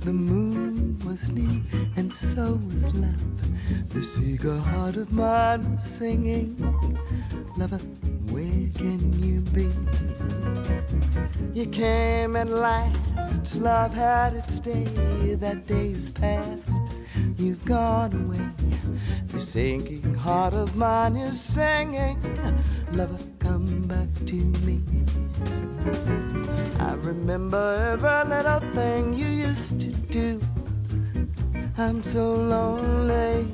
Speaker 9: The moon was new and so was love. This eager heart of mine was singing, Lover, where can you be? You came at last, love had its day. That day is past, you've gone away. The sinking heart of mine is singing, Lover, come back to me. I remember every little thing you used to do. I'm so lonely,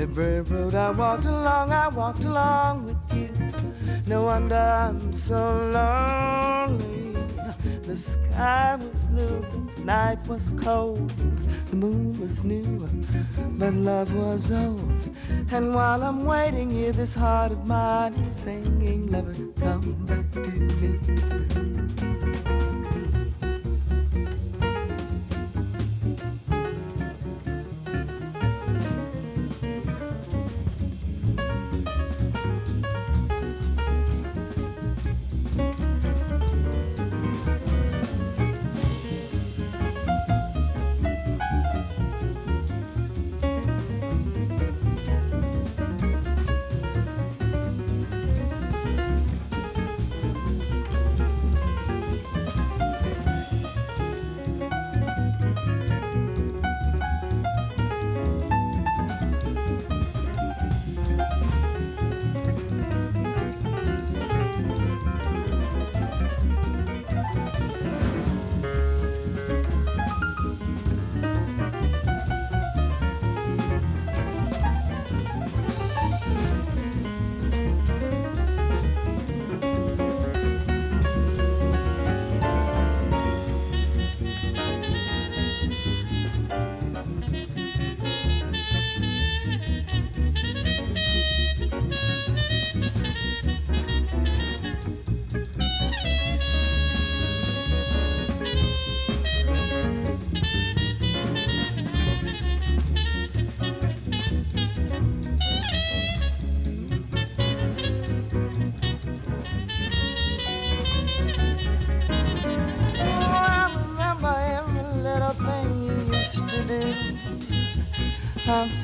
Speaker 9: Every road I walked along, I walked along with you. No wonder I'm so lonely. The sky was blue, the night was cold, the moon was new, but love was old. And while I'm waiting here, this heart of mine is singing, Lover, come back to me.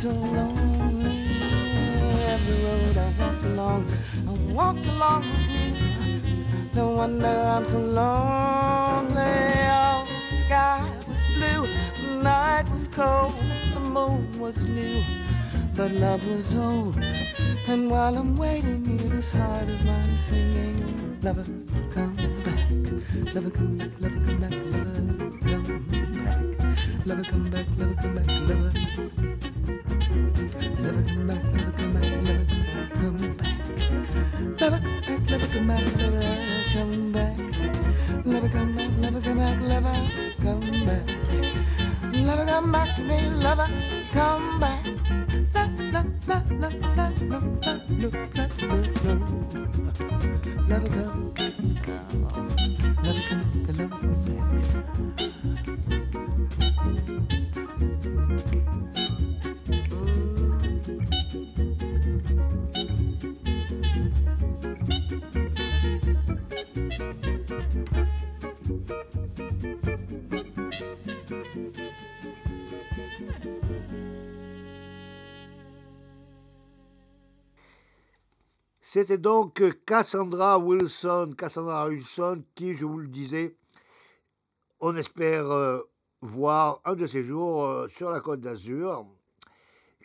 Speaker 9: So lonely. Every road I walked along, I walked along with you. No wonder I'm so lonely. Oh, the sky was blue, the night was cold, the moon was new, but love was old. And while I'm waiting here, this heart of mine is singing, Lover, come back. Lover, come back, lover, come back, lover, come back. Lover, come back, lover, come back, lover. Lover, come back, lover, come back,
Speaker 1: C'était donc Cassandra Wilson, Cassandra Wilson, qui, je vous le disais, on espère euh, voir un de ces jours euh, sur la Côte d'Azur.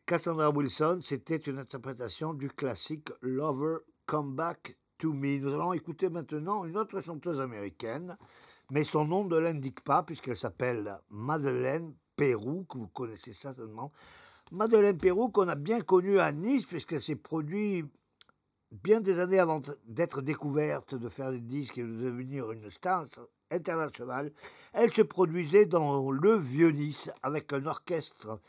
Speaker 1: Cassandra Wilson, c'était une interprétation du classique Lover Come Back to Me. Nous allons écouter maintenant une autre chanteuse américaine, mais son nom ne l'indique pas puisqu'elle s'appelle Madeleine Pérou, que vous connaissez certainement. Madeleine Pérou, qu'on a bien connue à Nice, puisqu'elle s'est produite bien des années avant d'être découverte, de faire des disques et de devenir une star internationale, elle se produisait dans le Vieux-Nice avec un orchestre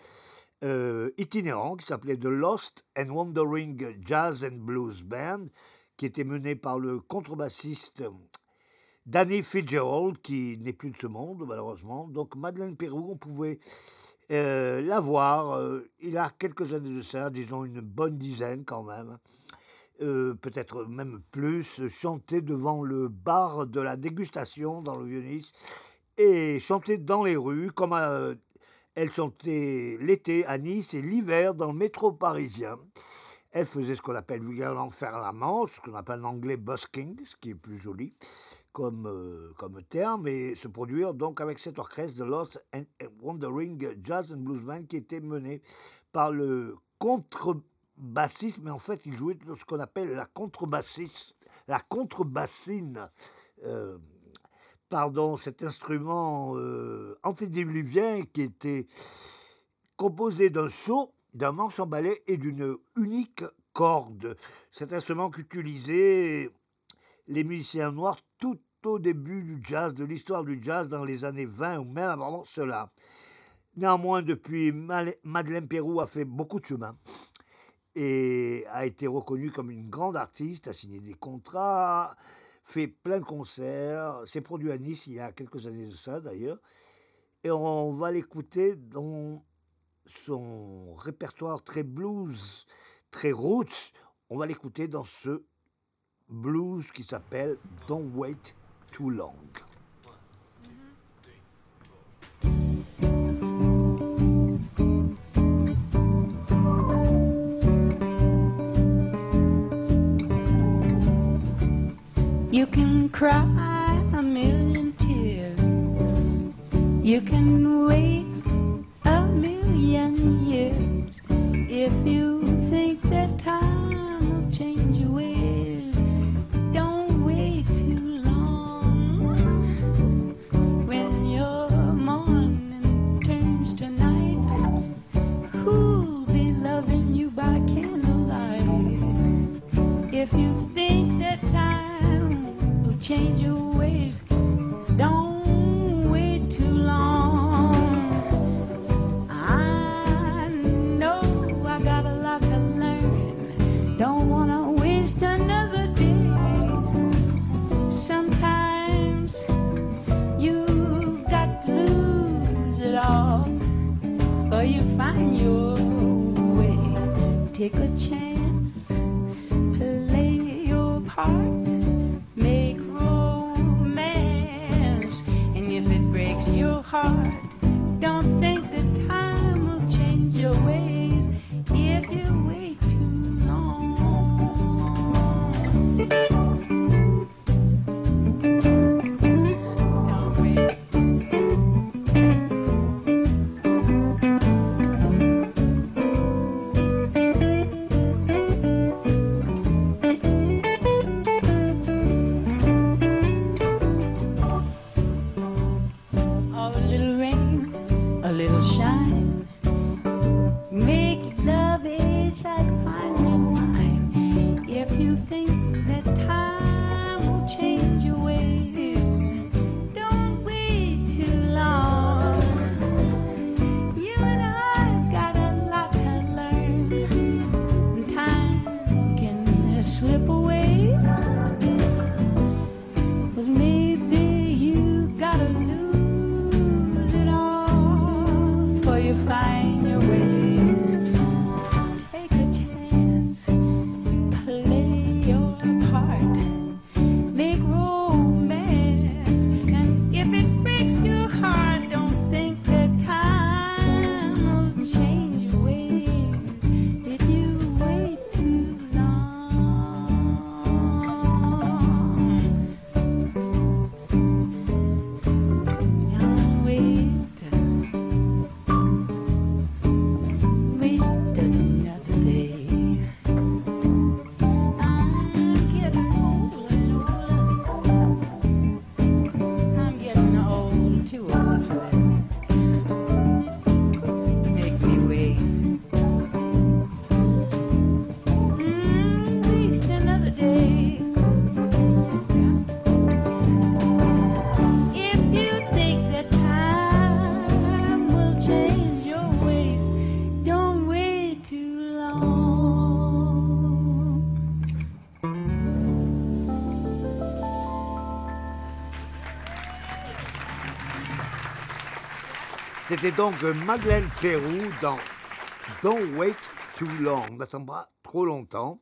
Speaker 1: euh, itinérant qui s'appelait The Lost and Wandering Jazz and Blues Band, qui était mené par le contrebassiste Danny Fitzgerald, qui n'est plus de ce monde, malheureusement. Donc, Madeleine Pérou, on pouvait euh, la voir, euh, il a quelques années de ça, disons une bonne dizaine quand même euh, peut-être même plus, chanter devant le bar de la dégustation dans le Vieux-Nice et chanter dans les rues comme euh, elle chantait l'été à Nice et l'hiver dans le métro parisien. Elle faisait ce qu'on appelle vulgairement faire la manche, ce qu'on appelle en anglais busking, ce qui est plus joli comme, euh, comme terme, et se produire donc avec cet orchestre de Lost and Wandering Jazz and Blues Band qui était mené par le contre bassiste, mais en fait, il jouait de ce qu'on appelle la contrebassiste, la contrebassine. Euh, pardon, cet instrument euh, antédiluvien qui était composé d'un saut d'un manche en balai et d'une unique corde. Cet instrument qu'utilisaient les musiciens noirs tout au début du jazz, de l'histoire du jazz dans les années 20 ou même avant cela. Néanmoins, depuis, Madeleine Pérou a fait beaucoup de chemin et a été reconnue comme une grande artiste, a signé des contrats, fait plein de concerts, s'est produit à Nice il y a quelques années de ça d'ailleurs. Et on va l'écouter dans son répertoire très blues, très roots. On va l'écouter dans ce blues qui s'appelle Don't Wait Too Long.
Speaker 3: You can cry a million tears. You can wait a million years. If you think that time change your ways, don't wait too long. I know I got a lot to learn. Don't wanna waste another day. Sometimes you've got to lose it all, or you find your way. Take a chance don't
Speaker 1: C'était donc Madeleine Pérou dans Don't Wait Too Long, n'attends pas trop longtemps.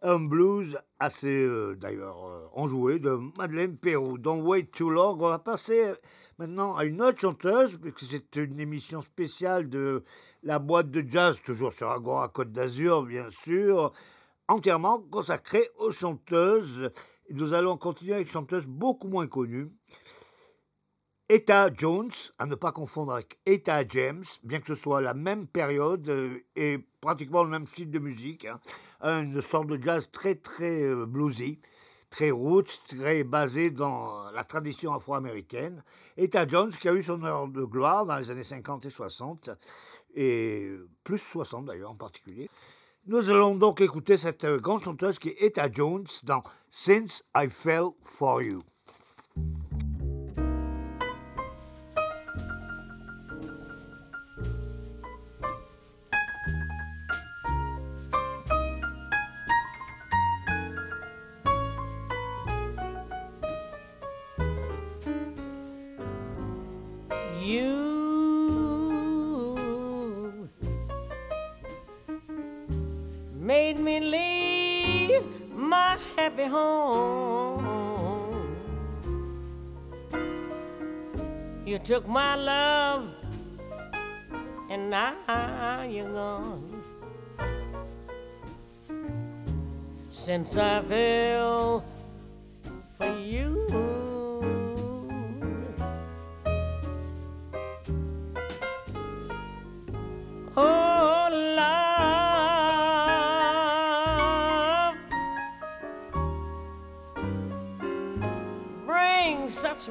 Speaker 1: Un blues assez, euh, d'ailleurs, euh, enjoué de Madeleine Pérou. Don't Wait Too Long. On va passer maintenant à une autre chanteuse, puisque c'est une émission spéciale de la boîte de jazz, toujours sur Agora Côte d'Azur, bien sûr, entièrement consacrée aux chanteuses. Et nous allons continuer avec une chanteuse beaucoup moins connue. Etta Jones, à ne pas confondre avec Etta James, bien que ce soit la même période euh, et pratiquement le même style de musique, hein. une sorte de jazz très très euh, bluesy, très roots, très basé dans la tradition afro-américaine. Etta Jones, qui a eu son heure de gloire dans les années 50 et 60, et plus 60 d'ailleurs en particulier. Nous allons donc écouter cette euh, grande chanteuse qui est Etta Jones dans Since I Fell For You.
Speaker 10: You made me leave my happy home. You took my love, and now you're gone. Since I fell for you.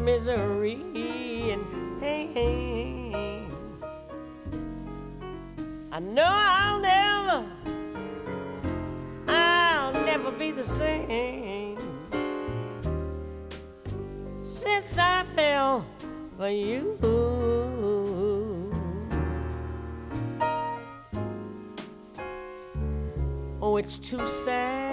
Speaker 10: Misery and pain. I know I'll never, I'll never be the same since I fell for you. Oh, it's too sad.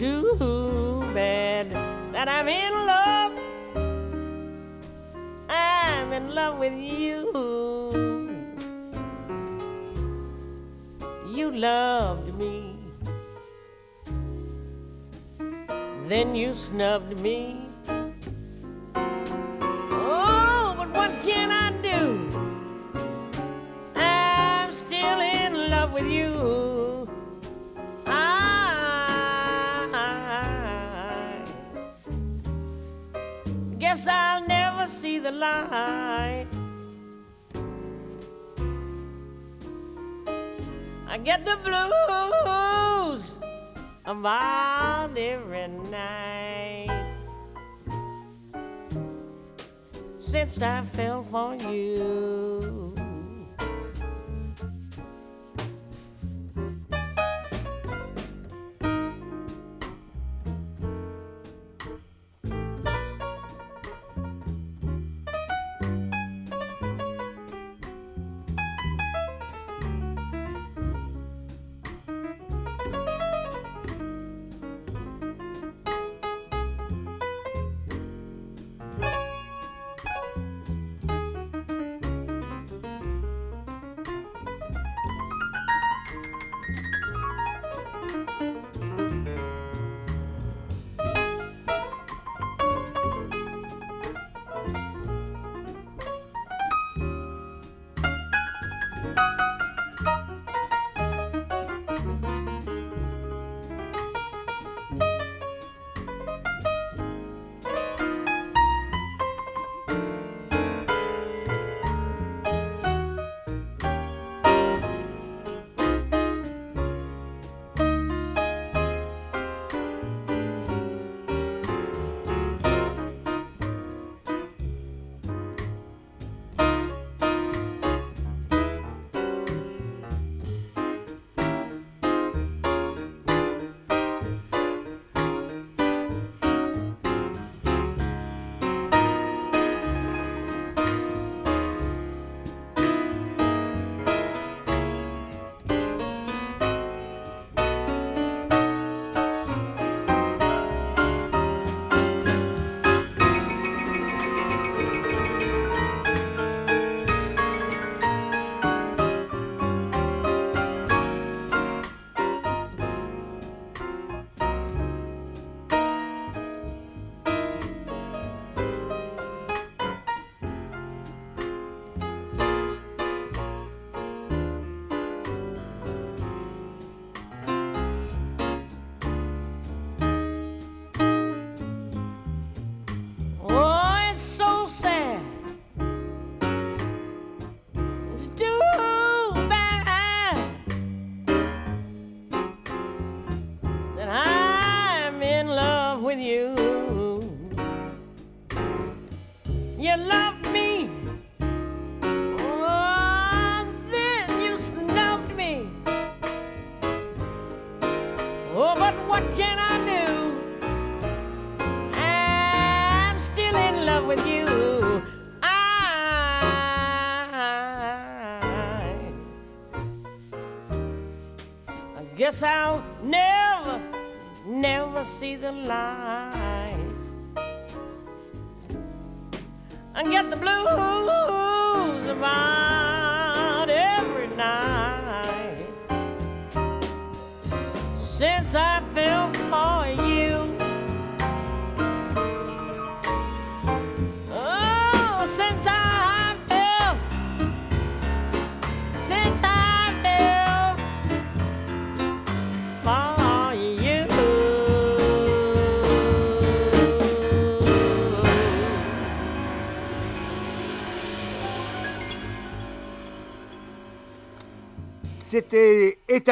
Speaker 10: Too bad that I'm in love. I'm in love with you. You loved me. Then you snubbed me. Oh, but what can I do? I'm still in love with you. The light. I get the blues about every night since I fell for you.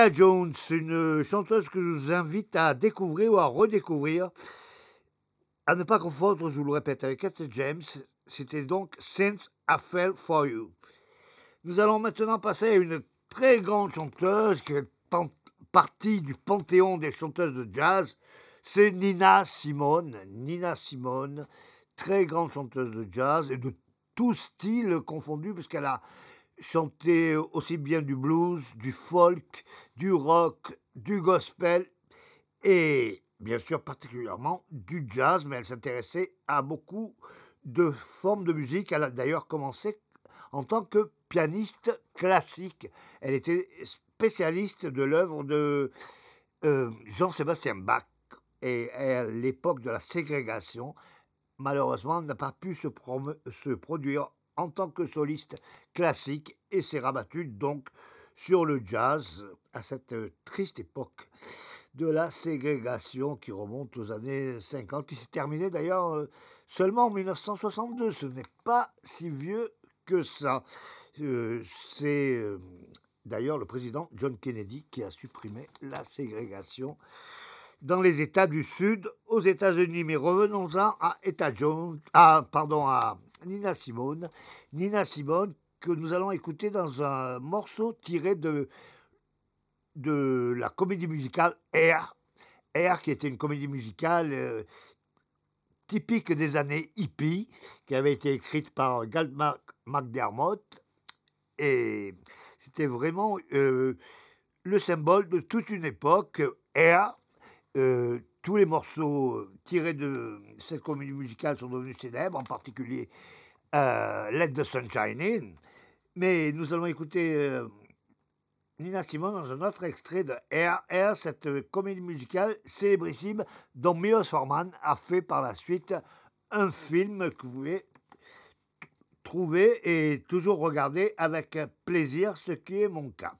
Speaker 1: Jones, une chanteuse que je vous invite à découvrir ou à redécouvrir. À ne pas confondre, je vous le répète, avec Etta James. C'était donc Since I Fell For You. Nous allons maintenant passer à une très grande chanteuse qui pan- partie du panthéon des chanteuses de jazz. C'est Nina Simone. Nina Simone, très grande chanteuse de jazz et de tout style confondu, puisqu'elle a chanté aussi bien du blues, du folk, du rock, du gospel et bien sûr particulièrement du jazz, mais elle s'intéressait à beaucoup de formes de musique. Elle a d'ailleurs commencé en tant que pianiste classique. Elle était spécialiste de l'œuvre de euh, Jean-Sébastien Bach et à l'époque de la ségrégation, malheureusement, n'a pas pu se produire en tant que soliste classique et s'est rabattue donc sur le jazz à cette euh, triste époque de la ségrégation qui remonte aux années 50, qui s'est terminée d'ailleurs euh, seulement en 1962. Ce n'est pas si vieux que ça. Euh, C'est d'ailleurs le président John Kennedy qui a supprimé la ségrégation dans les États du Sud aux États-Unis. Mais revenons-en à Etta Jones, pardon, à Nina Simone. Nina Simone que nous allons écouter dans un morceau tiré de, de la comédie musicale Air. Air, qui était une comédie musicale euh, typique des années hippie, qui avait été écrite par Galt McDermott. Et c'était vraiment euh, le symbole de toute une époque. Air, euh, tous les morceaux tirés de cette comédie musicale sont devenus célèbres, en particulier euh, Let the Sunshine In. Mais nous allons écouter euh, Nina Simone dans un autre extrait de Air, Air, cette euh, comédie musicale célébrissime dont Milos Forman a fait par la suite un film que vous pouvez trouver et toujours regarder avec plaisir, ce qui est mon cas.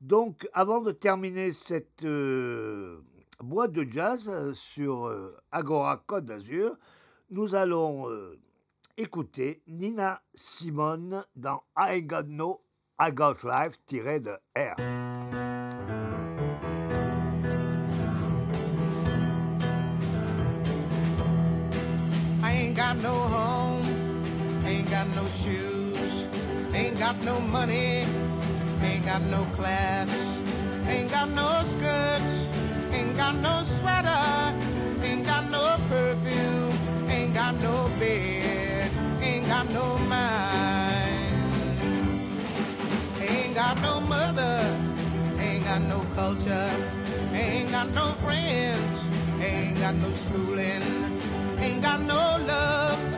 Speaker 1: Donc, avant de terminer cette euh, boîte de jazz euh, sur euh, Agora Côte d'Azur, nous allons euh, écouter Nina Simone dans I Got No, I Got Life tiré de
Speaker 11: ain't got no home, ain't got no shoes, ain't got no money, ain't got no class, ain't got no skirts, got no sweater, ain't got no perfume, ain't got no bed, ain't got no mind, ain't got no mother, ain't got no culture, ain't got no friends, ain't got no schooling. Ain't got no love,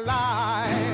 Speaker 11: alive.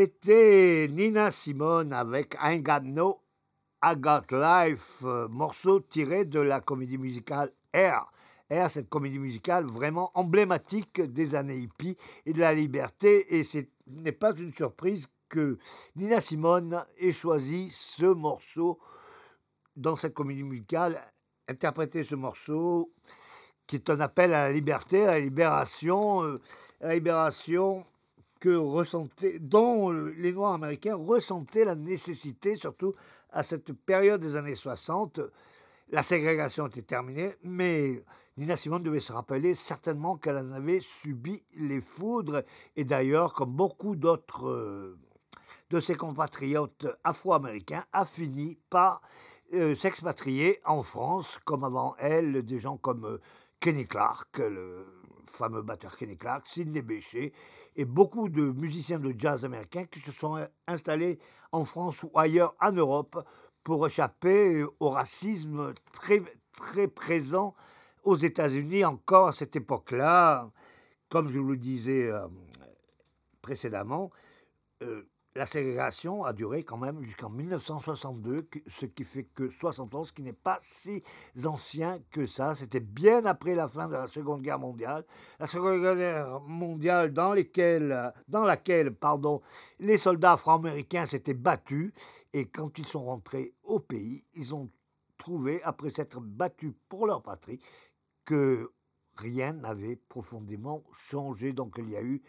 Speaker 1: C'était Nina Simone avec I Got No, I Got Life, euh, morceau tiré de la comédie musicale Air. Air, cette comédie musicale vraiment emblématique des années hippies et de la liberté. Et ce n'est pas une surprise que Nina Simone ait choisi ce morceau dans cette comédie musicale, interpréter ce morceau qui est un appel à la liberté, à la libération, euh, à la libération que ressentaient, dont les Noirs américains ressentaient la nécessité, surtout à cette période des années 60. La ségrégation était terminée, mais Nina Simone devait se rappeler certainement qu'elle en avait subi les foudres, et d'ailleurs, comme beaucoup d'autres euh, de ses compatriotes afro-américains, a fini par euh, s'expatrier en France, comme avant elle, des gens comme euh, Kenny Clark, le fameux batteur Kenny Clark, Sidney Bechet, et beaucoup de musiciens de jazz américains qui se sont installés en France ou ailleurs en Europe pour échapper au racisme très, très présent aux États-Unis encore à cette époque-là. Comme je vous le disais euh, précédemment, euh, la ségrégation a duré quand même jusqu'en 1962, que- ce qui fait que 60 ans, ce qui n'est pas si ancien que ça. C'était bien après la fin de la Seconde Guerre mondiale. La Seconde Guerre mondiale dans laquelle pardon, les soldats afro-américains s'étaient battus. Et quand ils sont rentrés au pays, ils ont trouvé, après s'être battus pour leur patrie, que rien n'avait profondément changé. Donc il y a eu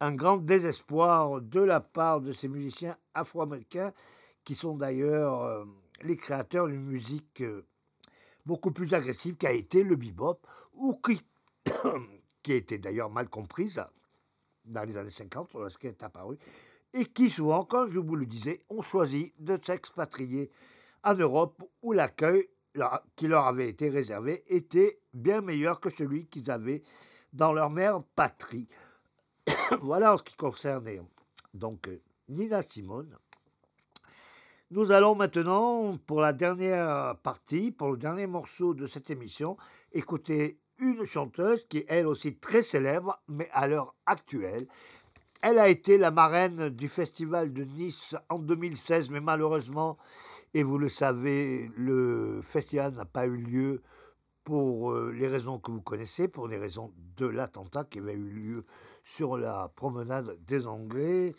Speaker 1: un grand désespoir de la part de ces musiciens afro-américains, qui sont d'ailleurs euh, les créateurs d'une musique euh, beaucoup plus agressive qu'a été le bebop, ou qui, (coughs) qui a été d'ailleurs mal comprise dans les années 50 lorsqu'elle est apparue, et qui souvent, comme je vous le disais, ont choisi de s'expatrier en Europe où l'accueil qui leur avait été réservé était bien meilleur que celui qu'ils avaient dans leur mère patrie. (coughs) voilà en ce qui concerne donc euh, Nina Simone. Nous allons maintenant, pour la dernière partie, pour le dernier morceau de cette émission, écouter une chanteuse qui est elle aussi très célèbre, mais à l'heure actuelle. Elle a été la marraine du festival de Nice en 2016, mais malheureusement, et vous le savez, le festival n'a pas eu lieu pour euh, les raisons que vous connaissez, pour les raisons de l'attentat qui avait eu lieu sur la promenade des Anglais,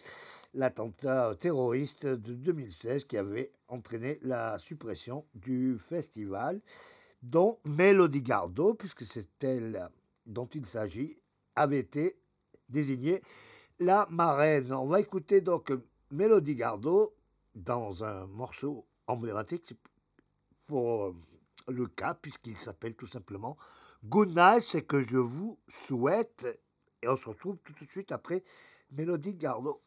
Speaker 1: l'attentat terroriste de 2016 qui avait entraîné la suppression du festival, dont Melody Gardot, puisque c'est elle dont il s'agit, avait été désignée la marraine. On va écouter donc Melody Gardot dans un morceau emblématique pour euh, le cas, puisqu'il s'appelle tout simplement Good c'est que je vous souhaite. Et on se retrouve tout de suite après Mélodie Gardot.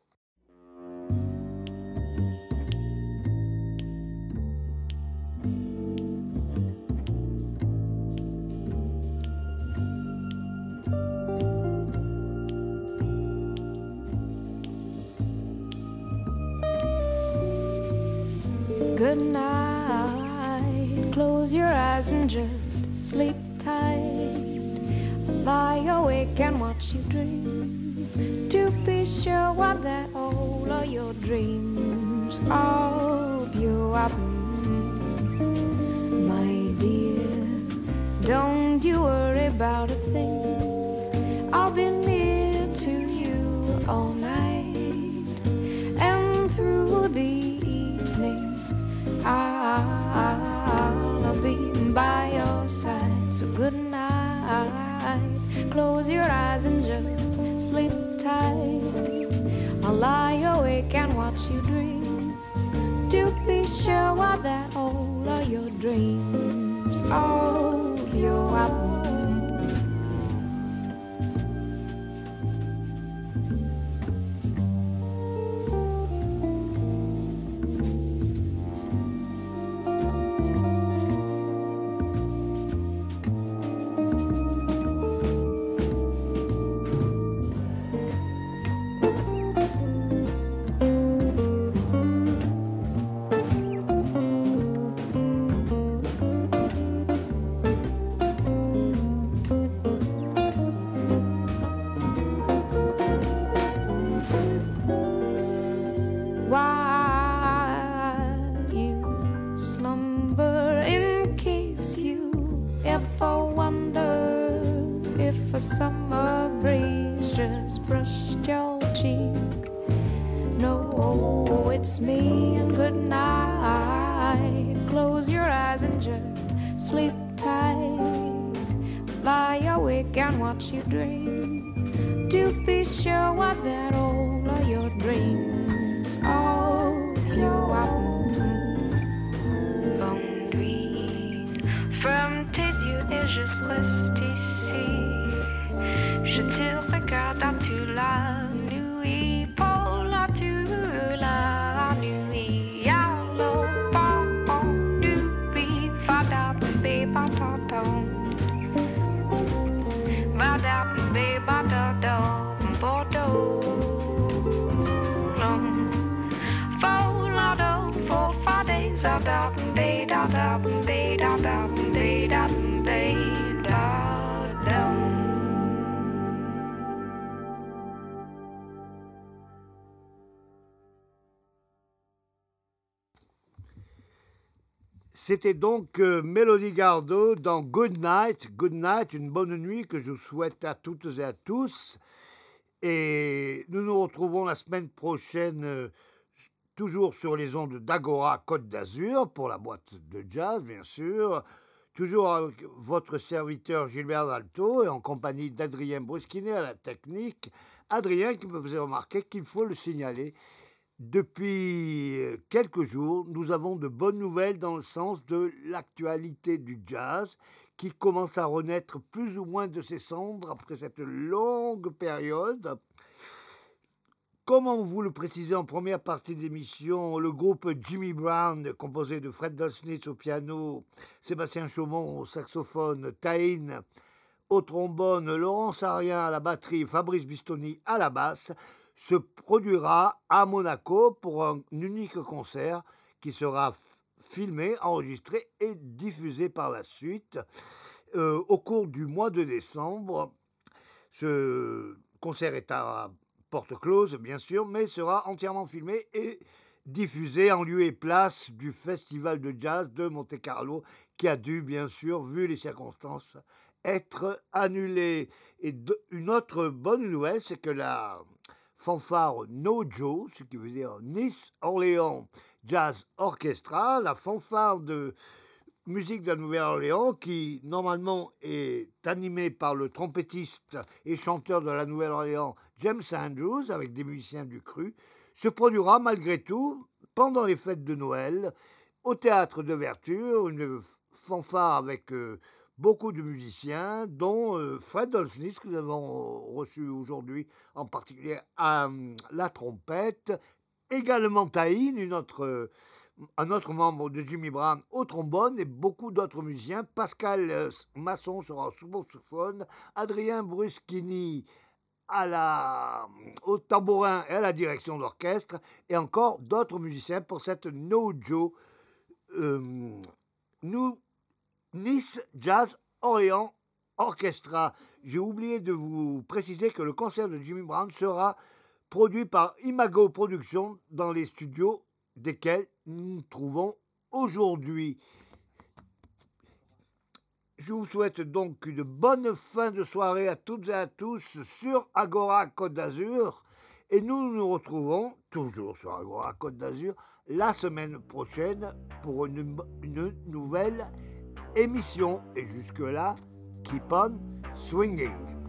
Speaker 12: Just sleep tight. Lie awake and watch you dream. To be sure what that all of your dreams are Close your eyes and just sleep tight. I'll lie awake and watch you dream. To be sure that all of your dreams all your
Speaker 13: Me and good night. Close your eyes and just sleep tight. Lie awake and watch you dream. To be sure what that all
Speaker 1: C'était donc euh, Mélodie Gardot dans Good Night. Good Night, une bonne nuit que je souhaite à toutes et à tous. Et nous nous retrouvons la semaine prochaine, euh, toujours sur les ondes d'Agora Côte d'Azur, pour la boîte de jazz, bien sûr. Toujours avec votre serviteur Gilbert Dalto et en compagnie d'Adrien Bruskinet à la technique. Adrien qui me faisait remarquer qu'il faut le signaler. Depuis quelques jours, nous avons de bonnes nouvelles dans le sens de l'actualité du jazz qui commence à renaître plus ou moins de ses cendres après cette longue période. Comme on vous le précisait en première partie d'émission, le groupe Jimmy Brown, composé de Fred Delsnitz au piano, Sébastien Chaumont au saxophone, Taïn au trombone, Laurence Arien à la batterie, Fabrice Bistoni à la basse, se produira à Monaco pour un unique concert qui sera filmé, enregistré et diffusé par la suite euh, au cours du mois de décembre. Ce concert est à porte close, bien sûr, mais sera entièrement filmé et diffusé en lieu et place du Festival de jazz de Monte-Carlo, qui a dû, bien sûr, vu les circonstances, être annulé. Et une autre bonne nouvelle, c'est que la fanfare Nojo, ce qui veut dire Nice Orléans Jazz Orchestra, la fanfare de musique de la Nouvelle-Orléans, qui normalement est animée par le trompettiste et chanteur de la Nouvelle-Orléans James Andrews, avec des musiciens du cru, se produira malgré tout pendant les fêtes de Noël au théâtre d'ouverture, une fanfare avec euh, beaucoup de musiciens, dont euh, Fred Dolphnis, que nous avons reçu aujourd'hui, en particulier à euh, la trompette, également Taïn, euh, un autre membre de Jimmy Brown au trombone, et beaucoup d'autres musiciens. Pascal euh, Masson sera au saxophone, Adrien Bruschini à la, au tambourin et à la direction d'orchestre, et encore d'autres musiciens pour cette Nojo. Euh, nous, Nice Jazz Orléans Orchestra. J'ai oublié de vous préciser que le concert de Jimmy Brown sera produit par Imago Productions dans les studios desquels nous nous trouvons aujourd'hui. Je vous souhaite donc une bonne fin de soirée à toutes et à tous sur Agora Côte d'Azur. Et nous nous retrouvons toujours sur Agora Côte d'Azur la semaine prochaine pour une, une nouvelle émission. Et jusque-là, keep on swinging.